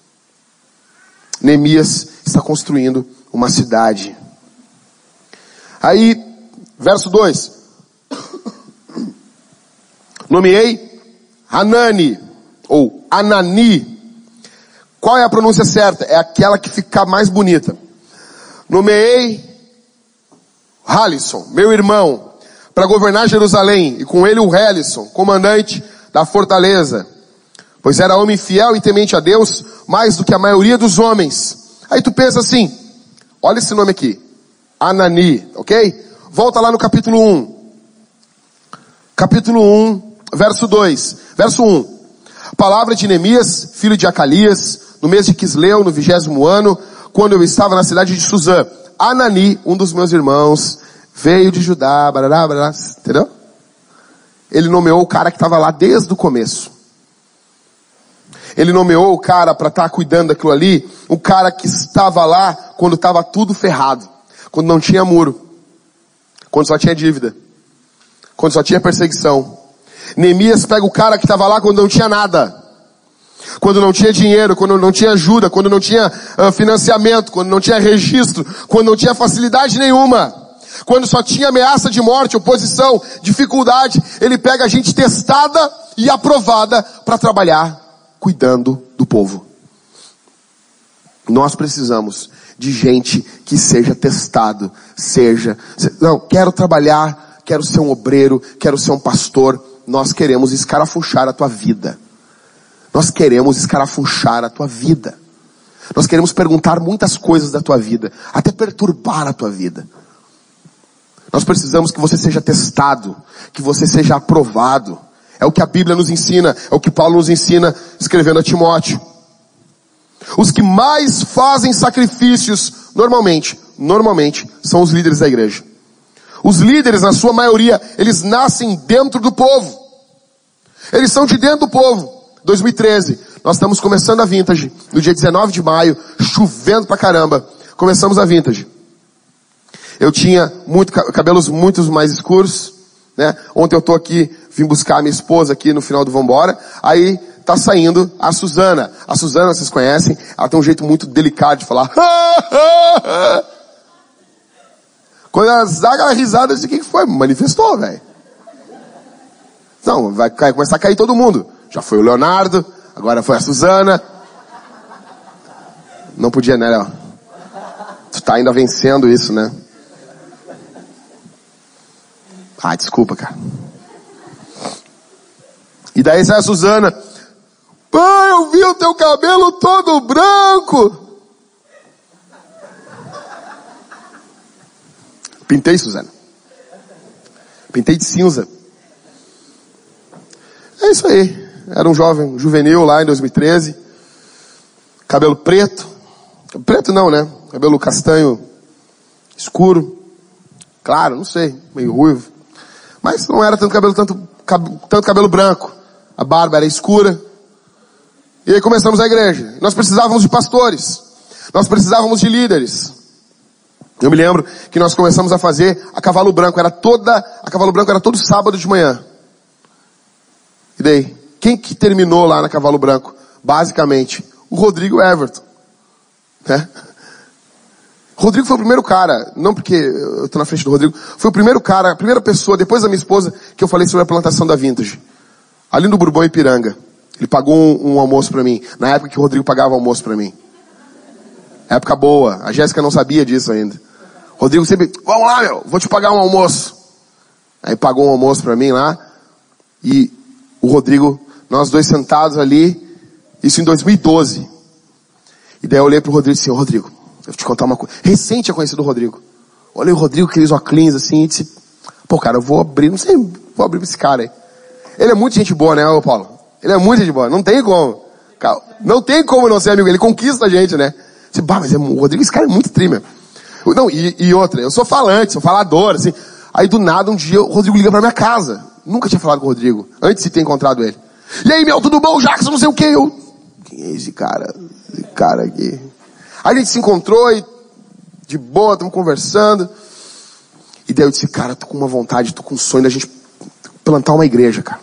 Neemias está construindo uma cidade. Aí, verso 2. Nomeei Hanani, ou Anani. Qual é a pronúncia certa? É aquela que fica mais bonita. Nomeei Halisson, meu irmão, para governar Jerusalém, e com ele o Helison, comandante da fortaleza, pois era homem fiel e temente a Deus, mais do que a maioria dos homens. Aí tu pensa assim, olha esse nome aqui, Anani, ok? Volta lá no capítulo 1. Capítulo 1, verso 2, verso 1. Palavra de Neemias, filho de Acalias, no mês de Quisleu, no vigésimo ano, quando eu estava na cidade de Suzã. Anani, um dos meus irmãos, veio de Judá, barará, barará, entendeu? Ele nomeou o cara que estava lá desde o começo. Ele nomeou o cara para estar tá cuidando daquilo ali, o cara que estava lá quando estava tudo ferrado, quando não tinha muro, quando só tinha dívida, quando só tinha perseguição. Neemias pega o cara que estava lá quando não tinha nada, quando não tinha dinheiro, quando não tinha ajuda, quando não tinha uh, financiamento, quando não tinha registro, quando não tinha facilidade nenhuma, quando só tinha ameaça de morte, oposição, dificuldade, ele pega a gente testada e aprovada para trabalhar cuidando do povo. Nós precisamos de gente que seja testado, seja, não, quero trabalhar, quero ser um obreiro, quero ser um pastor. Nós queremos escarafuchar a tua vida. Nós queremos escarafuchar a tua vida. Nós queremos perguntar muitas coisas da tua vida, até perturbar a tua vida. Nós precisamos que você seja testado, que você seja aprovado, é o que a Bíblia nos ensina, é o que Paulo nos ensina escrevendo a Timóteo. Os que mais fazem sacrifícios, normalmente, normalmente, são os líderes da igreja. Os líderes, na sua maioria, eles nascem dentro do povo. Eles são de dentro do povo. 2013, nós estamos começando a Vintage, no dia 19 de maio, chovendo pra caramba. Começamos a Vintage. Eu tinha muito, cabelos muito mais escuros, né? Ontem eu tô aqui, vim buscar a minha esposa aqui no final do Vambora, aí tá saindo a Suzana. A Suzana, vocês conhecem, ela tem um jeito muito delicado de falar. Quando ela dá aquela risada, disse, o que foi? Manifestou, velho. Não, vai cair, começar a cair todo mundo. Já foi o Leonardo, agora foi a Suzana. Não podia, né, Léo? Tu tá ainda vencendo isso, né? Ah, desculpa, cara. E daí sai a Suzana. Pai, eu vi o teu cabelo todo branco. Pintei, Suzana. Pintei de cinza. É isso aí. Era um jovem, juvenil lá em 2013. Cabelo preto. Preto não, né? Cabelo castanho escuro. Claro, não sei. Meio ruivo. Mas não era tanto cabelo, tanto, tanto cabelo branco. A barba era escura. E aí começamos a igreja. Nós precisávamos de pastores. Nós precisávamos de líderes. Eu me lembro que nós começamos a fazer a cavalo branco. Era toda, a cavalo branco era todo sábado de manhã. E daí? Quem que terminou lá na cavalo branco? Basicamente, o Rodrigo Everton. Né? Rodrigo foi o primeiro cara, não porque eu tô na frente do Rodrigo, foi o primeiro cara, a primeira pessoa, depois da minha esposa, que eu falei sobre a plantação da Vintage. Ali no Bourbon Ipiranga. Ele pagou um, um almoço para mim, na época que o Rodrigo pagava almoço para mim. Época boa, a Jéssica não sabia disso ainda. Rodrigo sempre, vamos lá meu, vou te pagar um almoço. Aí pagou um almoço para mim lá, e o Rodrigo, nós dois sentados ali, isso em 2012. E daí eu olhei pro Rodrigo e disse, Rodrigo, eu vou te contar uma coisa. Recente eu conheci do Rodrigo. Olhei o Rodrigo, aqueles óculos assim, e disse, pô cara, eu vou abrir, não sei, vou abrir pra esse cara aí. Ele é muito gente boa, né, Paulo? Ele é muito gente boa, não tem como. Não tem como não ser amigo, ele conquista a gente, né? Você, bah, mas é, o Rodrigo, esse cara é muito trimmer. Não, e, e outra, eu sou falante, sou falador, assim. Aí do nada, um dia, o Rodrigo liga pra minha casa. Nunca tinha falado com o Rodrigo, antes de ter encontrado ele. E aí, meu, tudo bom, Jackson, não sei o que. Eu, quem é esse cara? Esse cara aqui. Aí a gente se encontrou e de boa, estamos conversando. E daí eu disse, cara, tô com uma vontade, tô com um sonho da gente plantar uma igreja, cara.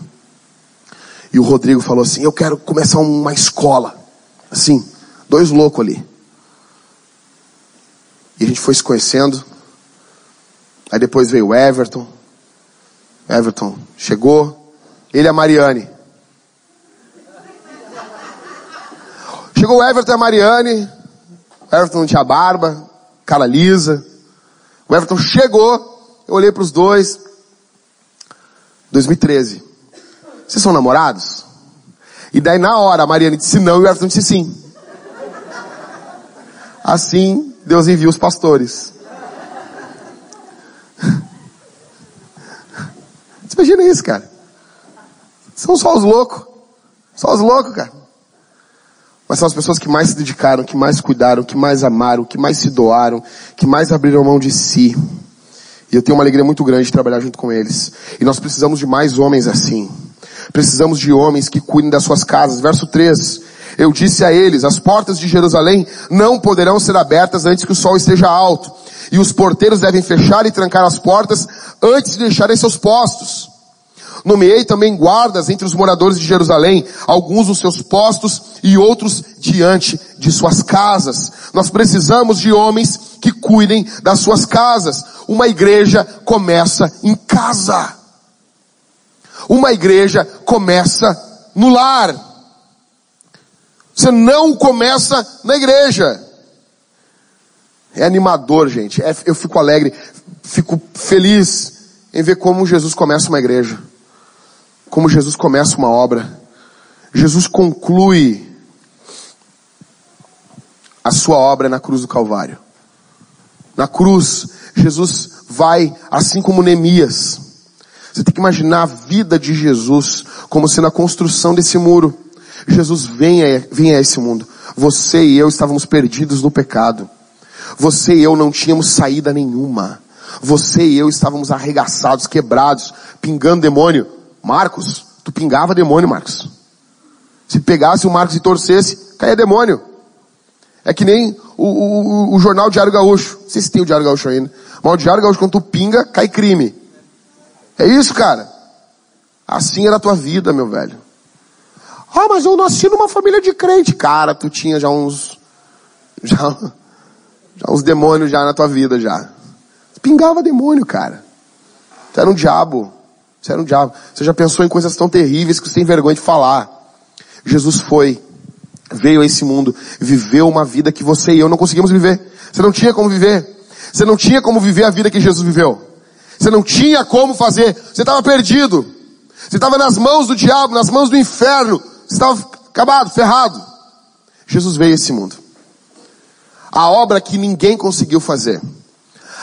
E o Rodrigo falou assim, eu quero começar uma escola. Assim, dois loucos ali. E a gente foi se conhecendo. Aí depois veio o Everton. Everton chegou. Ele e a Mariane. Chegou o Everton e a Mariane. O Everton não tinha barba, cara lisa. O Everton chegou, eu olhei para os dois. 2013. Vocês são namorados? E daí na hora a Mariana disse não e o Everton disse sim. Assim Deus envia os pastores. Você imagina isso, cara? São só os loucos. Só os loucos, cara. Mas são as pessoas que mais se dedicaram, que mais cuidaram, que mais amaram, que mais se doaram, que mais abriram mão de si. E eu tenho uma alegria muito grande de trabalhar junto com eles. E nós precisamos de mais homens assim. Precisamos de homens que cuidem das suas casas. Verso 3. Eu disse a eles, as portas de Jerusalém não poderão ser abertas antes que o sol esteja alto. E os porteiros devem fechar e trancar as portas antes de deixarem seus postos. Nomeei também guardas entre os moradores de Jerusalém, alguns nos seus postos e outros diante de suas casas. Nós precisamos de homens que cuidem das suas casas. Uma igreja começa em casa. Uma igreja começa no lar. Você não começa na igreja. É animador, gente. É, eu fico alegre, fico feliz em ver como Jesus começa uma igreja como Jesus começa uma obra. Jesus conclui a sua obra na cruz do Calvário. Na cruz, Jesus vai assim como Neemias. Você tem que imaginar a vida de Jesus como sendo a construção desse muro. Jesus vem a, vem a esse mundo. Você e eu estávamos perdidos no pecado. Você e eu não tínhamos saída nenhuma. Você e eu estávamos arregaçados, quebrados, pingando demônio. Marcos, tu pingava demônio, Marcos. Se pegasse o Marcos e torcesse, caía demônio. É que nem o, o, o, jornal Diário Gaúcho. Não sei se tem o Diário Gaúcho ainda. Mas o Diário Gaúcho, quando tu pinga, cai crime. É isso, cara. Assim era a tua vida, meu velho. Ah, mas eu nasci numa família de crente. Cara, tu tinha já uns, já, já uns demônios já na tua vida já. Pingava demônio, cara. Tu era um diabo. Você era um diabo. Você já pensou em coisas tão terríveis que você tem vergonha de falar. Jesus foi, veio a esse mundo, viveu uma vida que você e eu não conseguimos viver. Você não tinha como viver. Você não tinha como viver a vida que Jesus viveu. Você não tinha como fazer. Você estava perdido. Você estava nas mãos do diabo, nas mãos do inferno. Estava acabado, ferrado. Jesus veio a esse mundo. A obra que ninguém conseguiu fazer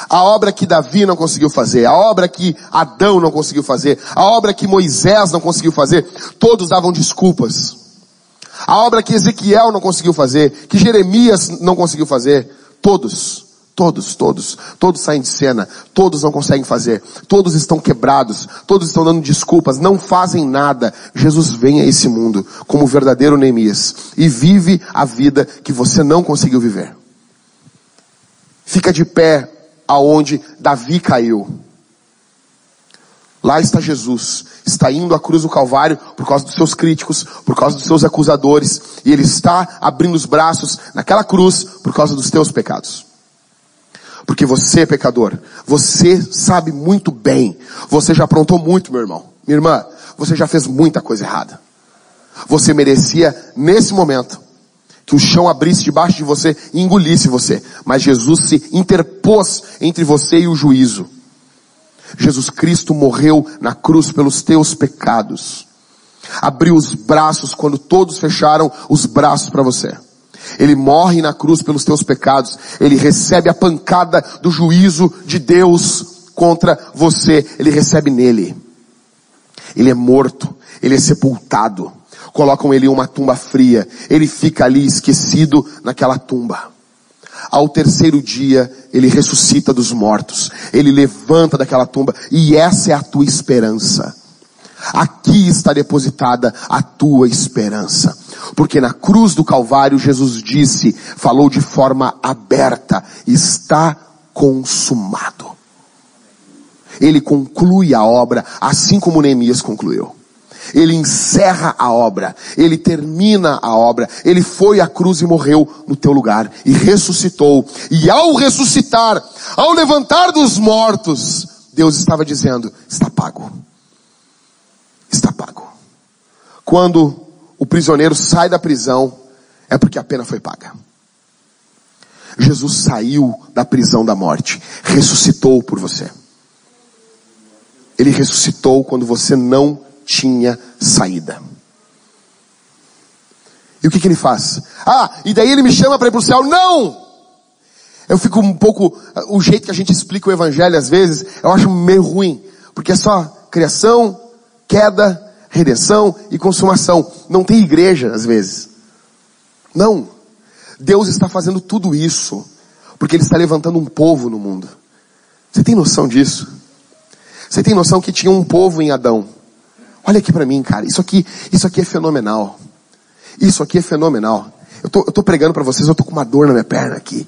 a obra que Davi não conseguiu fazer, a obra que Adão não conseguiu fazer, a obra que Moisés não conseguiu fazer, todos davam desculpas. A obra que Ezequiel não conseguiu fazer, que Jeremias não conseguiu fazer, todos, todos, todos, todos saem de cena, todos não conseguem fazer, todos estão quebrados, todos estão dando desculpas, não fazem nada. Jesus vem a esse mundo como o verdadeiro Neemias e vive a vida que você não conseguiu viver. Fica de pé aonde Davi caiu. Lá está Jesus, está indo à cruz do Calvário por causa dos seus críticos, por causa dos seus acusadores, e ele está abrindo os braços naquela cruz por causa dos teus pecados. Porque você, pecador, você sabe muito bem, você já aprontou muito, meu irmão, minha irmã, você já fez muita coisa errada. Você merecia, nesse momento, que o chão abrisse debaixo de você e engolisse você. Mas Jesus se interpôs entre você e o juízo. Jesus Cristo morreu na cruz pelos teus pecados. Abriu os braços quando todos fecharam os braços para você. Ele morre na cruz pelos teus pecados. Ele recebe a pancada do juízo de Deus contra você. Ele recebe nele. Ele é morto. Ele é sepultado colocam ele em uma tumba fria. Ele fica ali esquecido naquela tumba. Ao terceiro dia, ele ressuscita dos mortos. Ele levanta daquela tumba e essa é a tua esperança. Aqui está depositada a tua esperança. Porque na cruz do Calvário Jesus disse, falou de forma aberta, está consumado. Ele conclui a obra assim como Neemias concluiu. Ele encerra a obra, ele termina a obra, ele foi à cruz e morreu no teu lugar e ressuscitou. E ao ressuscitar, ao levantar dos mortos, Deus estava dizendo: está pago. Está pago. Quando o prisioneiro sai da prisão, é porque a pena foi paga. Jesus saiu da prisão da morte, ressuscitou por você. Ele ressuscitou quando você não tinha saída. E o que, que ele faz? Ah, e daí ele me chama para ir para o céu? Não! Eu fico um pouco, o jeito que a gente explica o evangelho às vezes, eu acho meio ruim, porque é só criação, queda, redenção e consumação. Não tem igreja, às vezes. Não. Deus está fazendo tudo isso porque Ele está levantando um povo no mundo. Você tem noção disso? Você tem noção que tinha um povo em Adão? Olha aqui para mim, cara. Isso aqui, isso aqui é fenomenal. Isso aqui é fenomenal. Eu tô, eu tô pregando para vocês, eu tô com uma dor na minha perna aqui.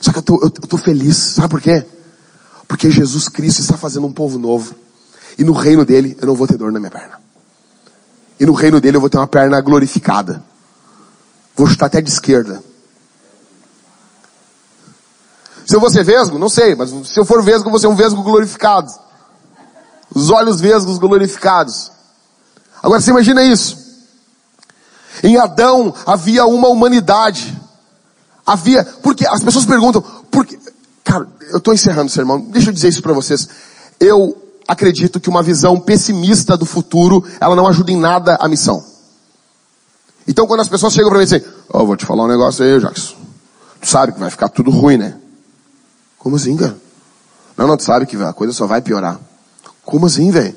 Só que eu tô, eu, eu tô feliz. Sabe por quê? Porque Jesus Cristo está fazendo um povo novo. E no reino dele eu não vou ter dor na minha perna. E no reino dele eu vou ter uma perna glorificada. Vou chutar até de esquerda. Se eu vou ser vesgo, não sei, mas se eu for vesgo, eu vou ser um vesgo glorificado. Os olhos vesgos glorificados. Agora você imagina isso. Em Adão havia uma humanidade. Havia, porque as pessoas perguntam, porque, cara, eu estou encerrando o sermão, deixa eu dizer isso para vocês. Eu acredito que uma visão pessimista do futuro, ela não ajuda em nada a missão. Então quando as pessoas chegam para mim e dizem, ó, oh, vou te falar um negócio aí, Jackson. Tu sabe que vai ficar tudo ruim, né? Como assim, cara? Não, não, tu sabe que a coisa só vai piorar. Como assim, velho?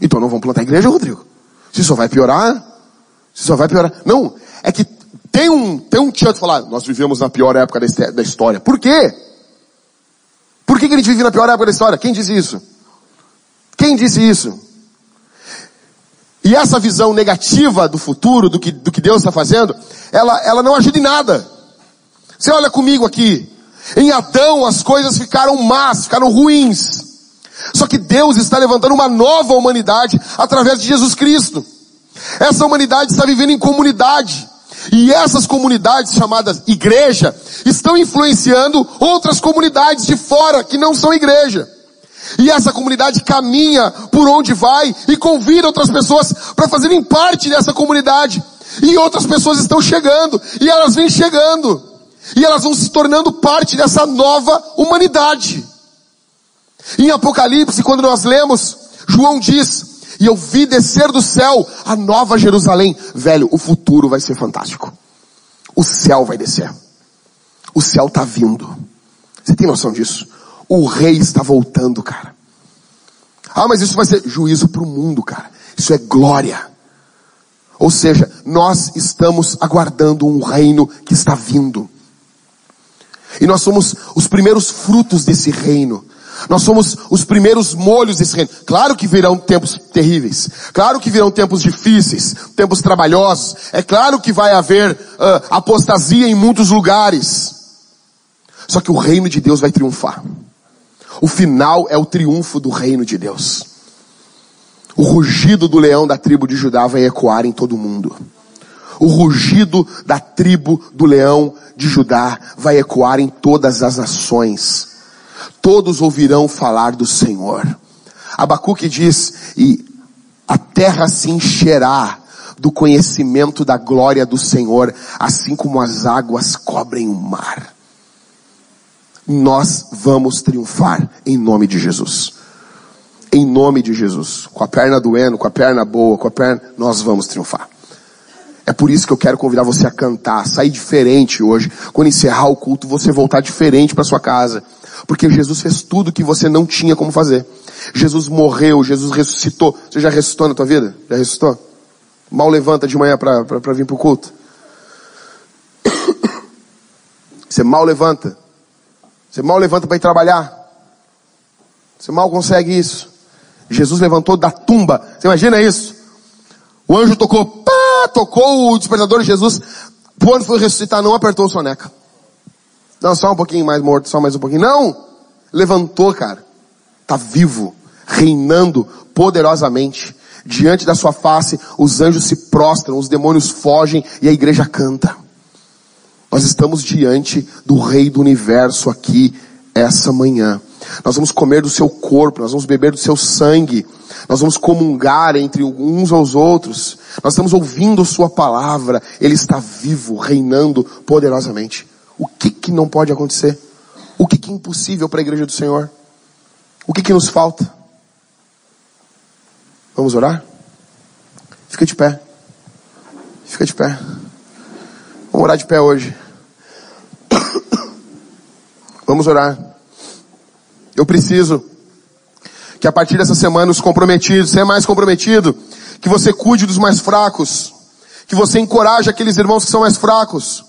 Então não vamos plantar igreja, Rodrigo? Se só vai piorar, se só vai piorar. Não, é que tem um, tem um tio que falar, nós vivemos na pior época da história. Por quê? Por que, que a gente vive na pior época da história? Quem disse isso? Quem disse isso? E essa visão negativa do futuro, do que, do que Deus está fazendo, ela, ela não ajuda em nada. Você olha comigo aqui. Em Adão as coisas ficaram más, ficaram ruins. Só que Deus está levantando uma nova humanidade através de Jesus Cristo. Essa humanidade está vivendo em comunidade. E essas comunidades chamadas igreja estão influenciando outras comunidades de fora que não são igreja. E essa comunidade caminha por onde vai e convida outras pessoas para fazerem parte dessa comunidade. E outras pessoas estão chegando, e elas vêm chegando. E elas vão se tornando parte dessa nova humanidade. Em Apocalipse, quando nós lemos, João diz, e eu vi descer do céu a nova Jerusalém. Velho, o futuro vai ser fantástico. O céu vai descer. O céu está vindo. Você tem noção disso? O rei está voltando, cara. Ah, mas isso vai ser juízo para o mundo, cara. Isso é glória. Ou seja, nós estamos aguardando um reino que está vindo. E nós somos os primeiros frutos desse reino. Nós somos os primeiros molhos desse reino. Claro que virão tempos terríveis. Claro que virão tempos difíceis, tempos trabalhosos. É claro que vai haver uh, apostasia em muitos lugares. Só que o reino de Deus vai triunfar. O final é o triunfo do reino de Deus. O rugido do leão da tribo de Judá vai ecoar em todo mundo. O rugido da tribo do leão de Judá vai ecoar em todas as nações. Todos ouvirão falar do Senhor. Abacuque diz, e a terra se encherá do conhecimento da glória do Senhor, assim como as águas cobrem o mar. Nós vamos triunfar em nome de Jesus. Em nome de Jesus. Com a perna doendo, com a perna boa, com a perna, nós vamos triunfar. É por isso que eu quero convidar você a cantar, sair diferente hoje. Quando encerrar o culto, você voltar diferente para sua casa. Porque Jesus fez tudo que você não tinha como fazer. Jesus morreu, Jesus ressuscitou. Você já ressuscitou na tua vida? Já ressuscitou? Mal levanta de manhã para vir para o culto. Você mal levanta. Você mal levanta para ir trabalhar. Você mal consegue isso. Jesus levantou da tumba. Você imagina isso? O anjo tocou, pá, tocou o despertador de Jesus. Quando foi ressuscitar, não apertou o soneca. Não, só um pouquinho mais morto, só mais um pouquinho. Não! Levantou, cara. Tá vivo, reinando poderosamente. Diante da sua face, os anjos se prostram, os demônios fogem e a igreja canta. Nós estamos diante do Rei do Universo aqui essa manhã. Nós vamos comer do seu corpo, nós vamos beber do seu sangue, nós vamos comungar entre uns aos outros, nós estamos ouvindo sua palavra, ele está vivo, reinando poderosamente. O que que não pode acontecer? O que que é impossível para a igreja do Senhor? O que que nos falta? Vamos orar? Fica de pé. Fica de pé. Vamos orar de pé hoje. Vamos orar. Eu preciso que a partir dessa semana os comprometidos, você é mais comprometido, que você cuide dos mais fracos, que você encoraje aqueles irmãos que são mais fracos.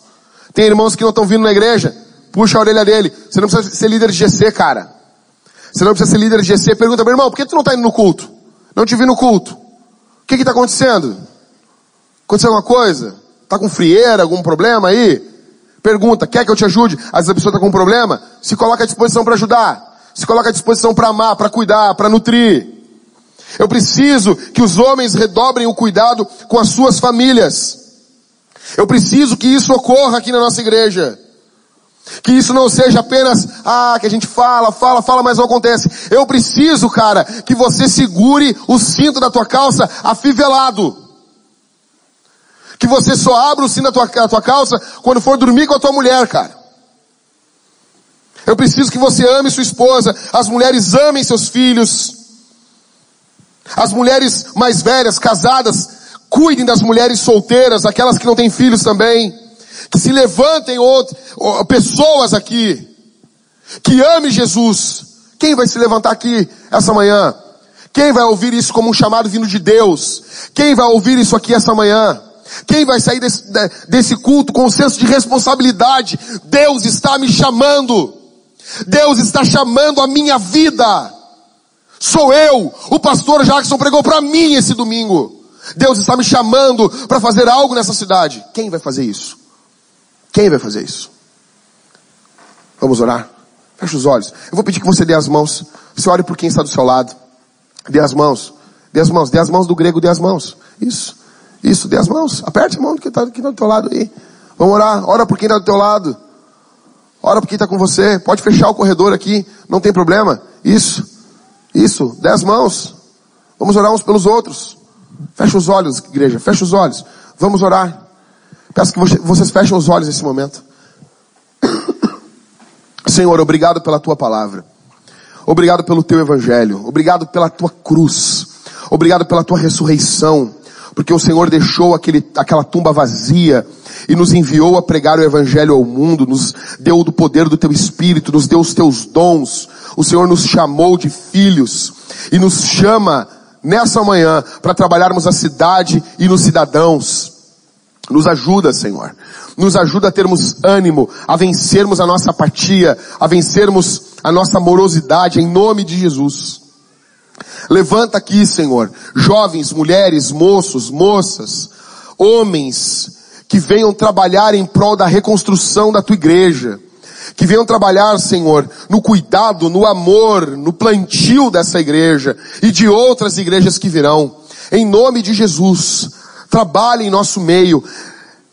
Tem irmãos que não estão vindo na igreja, puxa a orelha dele. Você não precisa ser líder de GC, cara. Você não precisa ser líder de GC. Pergunta, meu irmão, por que tu não está indo no culto? Não te vi no culto. O que está acontecendo? Aconteceu alguma coisa? Está com frieira, algum problema aí? Pergunta, quer que eu te ajude? Às vezes a pessoa está com um problema, se coloca à disposição para ajudar. Se coloca à disposição para amar, para cuidar, para nutrir. Eu preciso que os homens redobrem o cuidado com as suas famílias. Eu preciso que isso ocorra aqui na nossa igreja. Que isso não seja apenas, ah, que a gente fala, fala, fala, mas não acontece. Eu preciso, cara, que você segure o cinto da tua calça afivelado. Que você só abra o cinto da tua, da tua calça quando for dormir com a tua mulher, cara. Eu preciso que você ame sua esposa, as mulheres amem seus filhos. As mulheres mais velhas, casadas, cuidem das mulheres solteiras, aquelas que não têm filhos também. Que se levantem outras, pessoas aqui. Que ame Jesus. Quem vai se levantar aqui essa manhã? Quem vai ouvir isso como um chamado vindo de Deus? Quem vai ouvir isso aqui essa manhã? Quem vai sair desse, desse culto com um senso de responsabilidade? Deus está me chamando. Deus está chamando a minha vida. Sou eu. O pastor Jackson pregou para mim esse domingo. Deus está me chamando para fazer algo nessa cidade. Quem vai fazer isso? Quem vai fazer isso? Vamos orar? Feche os olhos. Eu vou pedir que você dê as mãos. Você ore por quem está do seu lado. Dê as mãos. Dê as mãos. Dê as mãos do grego, dê as mãos. Isso. Isso, dê as mãos. Aperte a mão do que está tá do teu lado aí. Vamos orar. Ora por quem está do teu lado. Ora por quem está com você. Pode fechar o corredor aqui. Não tem problema. Isso. Isso. Dê as mãos. Vamos orar uns pelos outros. Fecha os olhos, igreja. Fecha os olhos. Vamos orar. Peço que vocês fechem os olhos nesse momento. Senhor, obrigado pela tua palavra. Obrigado pelo teu evangelho. Obrigado pela tua cruz. Obrigado pela tua ressurreição. Porque o Senhor deixou aquele, aquela tumba vazia e nos enviou a pregar o evangelho ao mundo, nos deu do poder do teu espírito, nos deu os teus dons. O Senhor nos chamou de filhos e nos chama nessa manhã para trabalharmos a cidade e nos cidadãos. Nos ajuda, Senhor. Nos ajuda a termos ânimo, a vencermos a nossa apatia, a vencermos a nossa morosidade em nome de Jesus. Levanta aqui, Senhor, jovens, mulheres, moços, moças, homens que venham trabalhar em prol da reconstrução da tua igreja. Que venham trabalhar, Senhor, no cuidado, no amor, no plantio dessa igreja e de outras igrejas que virão. Em nome de Jesus, trabalhe em nosso meio,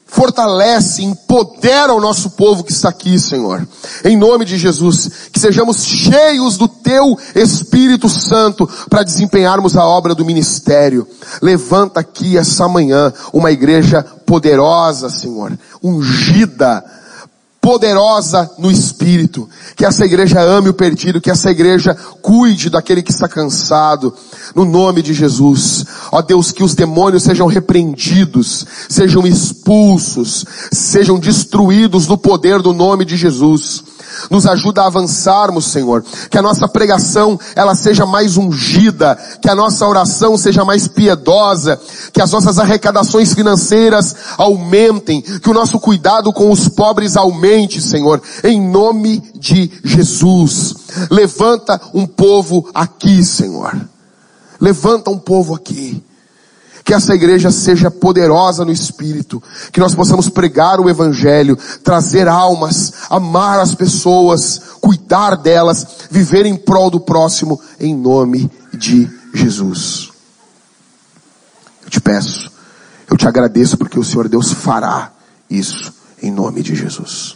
fortalece, empodera o nosso povo que está aqui, Senhor. Em nome de Jesus, que sejamos cheios do Teu Espírito Santo para desempenharmos a obra do ministério. Levanta aqui essa manhã uma igreja poderosa, Senhor, ungida, poderosa no Espírito. Que essa igreja ame o perdido, que essa igreja cuide daquele que está cansado. No nome de Jesus. Ó Deus, que os demônios sejam repreendidos, sejam expulsos, sejam destruídos no poder do nome de Jesus nos ajuda a avançarmos, Senhor. Que a nossa pregação, ela seja mais ungida, que a nossa oração seja mais piedosa, que as nossas arrecadações financeiras aumentem, que o nosso cuidado com os pobres aumente, Senhor, em nome de Jesus. Levanta um povo aqui, Senhor. Levanta um povo aqui que essa igreja seja poderosa no Espírito, que nós possamos pregar o Evangelho, trazer almas, amar as pessoas, cuidar delas, viver em prol do próximo, em nome de Jesus. Eu te peço, eu te agradeço porque o Senhor Deus fará isso, em nome de Jesus.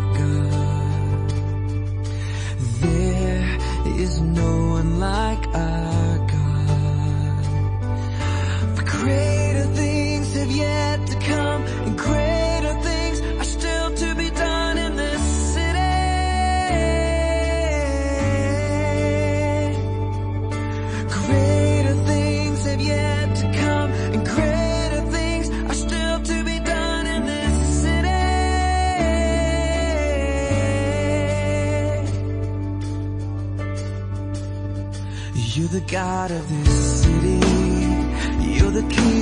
no one like god of this city. You're the king.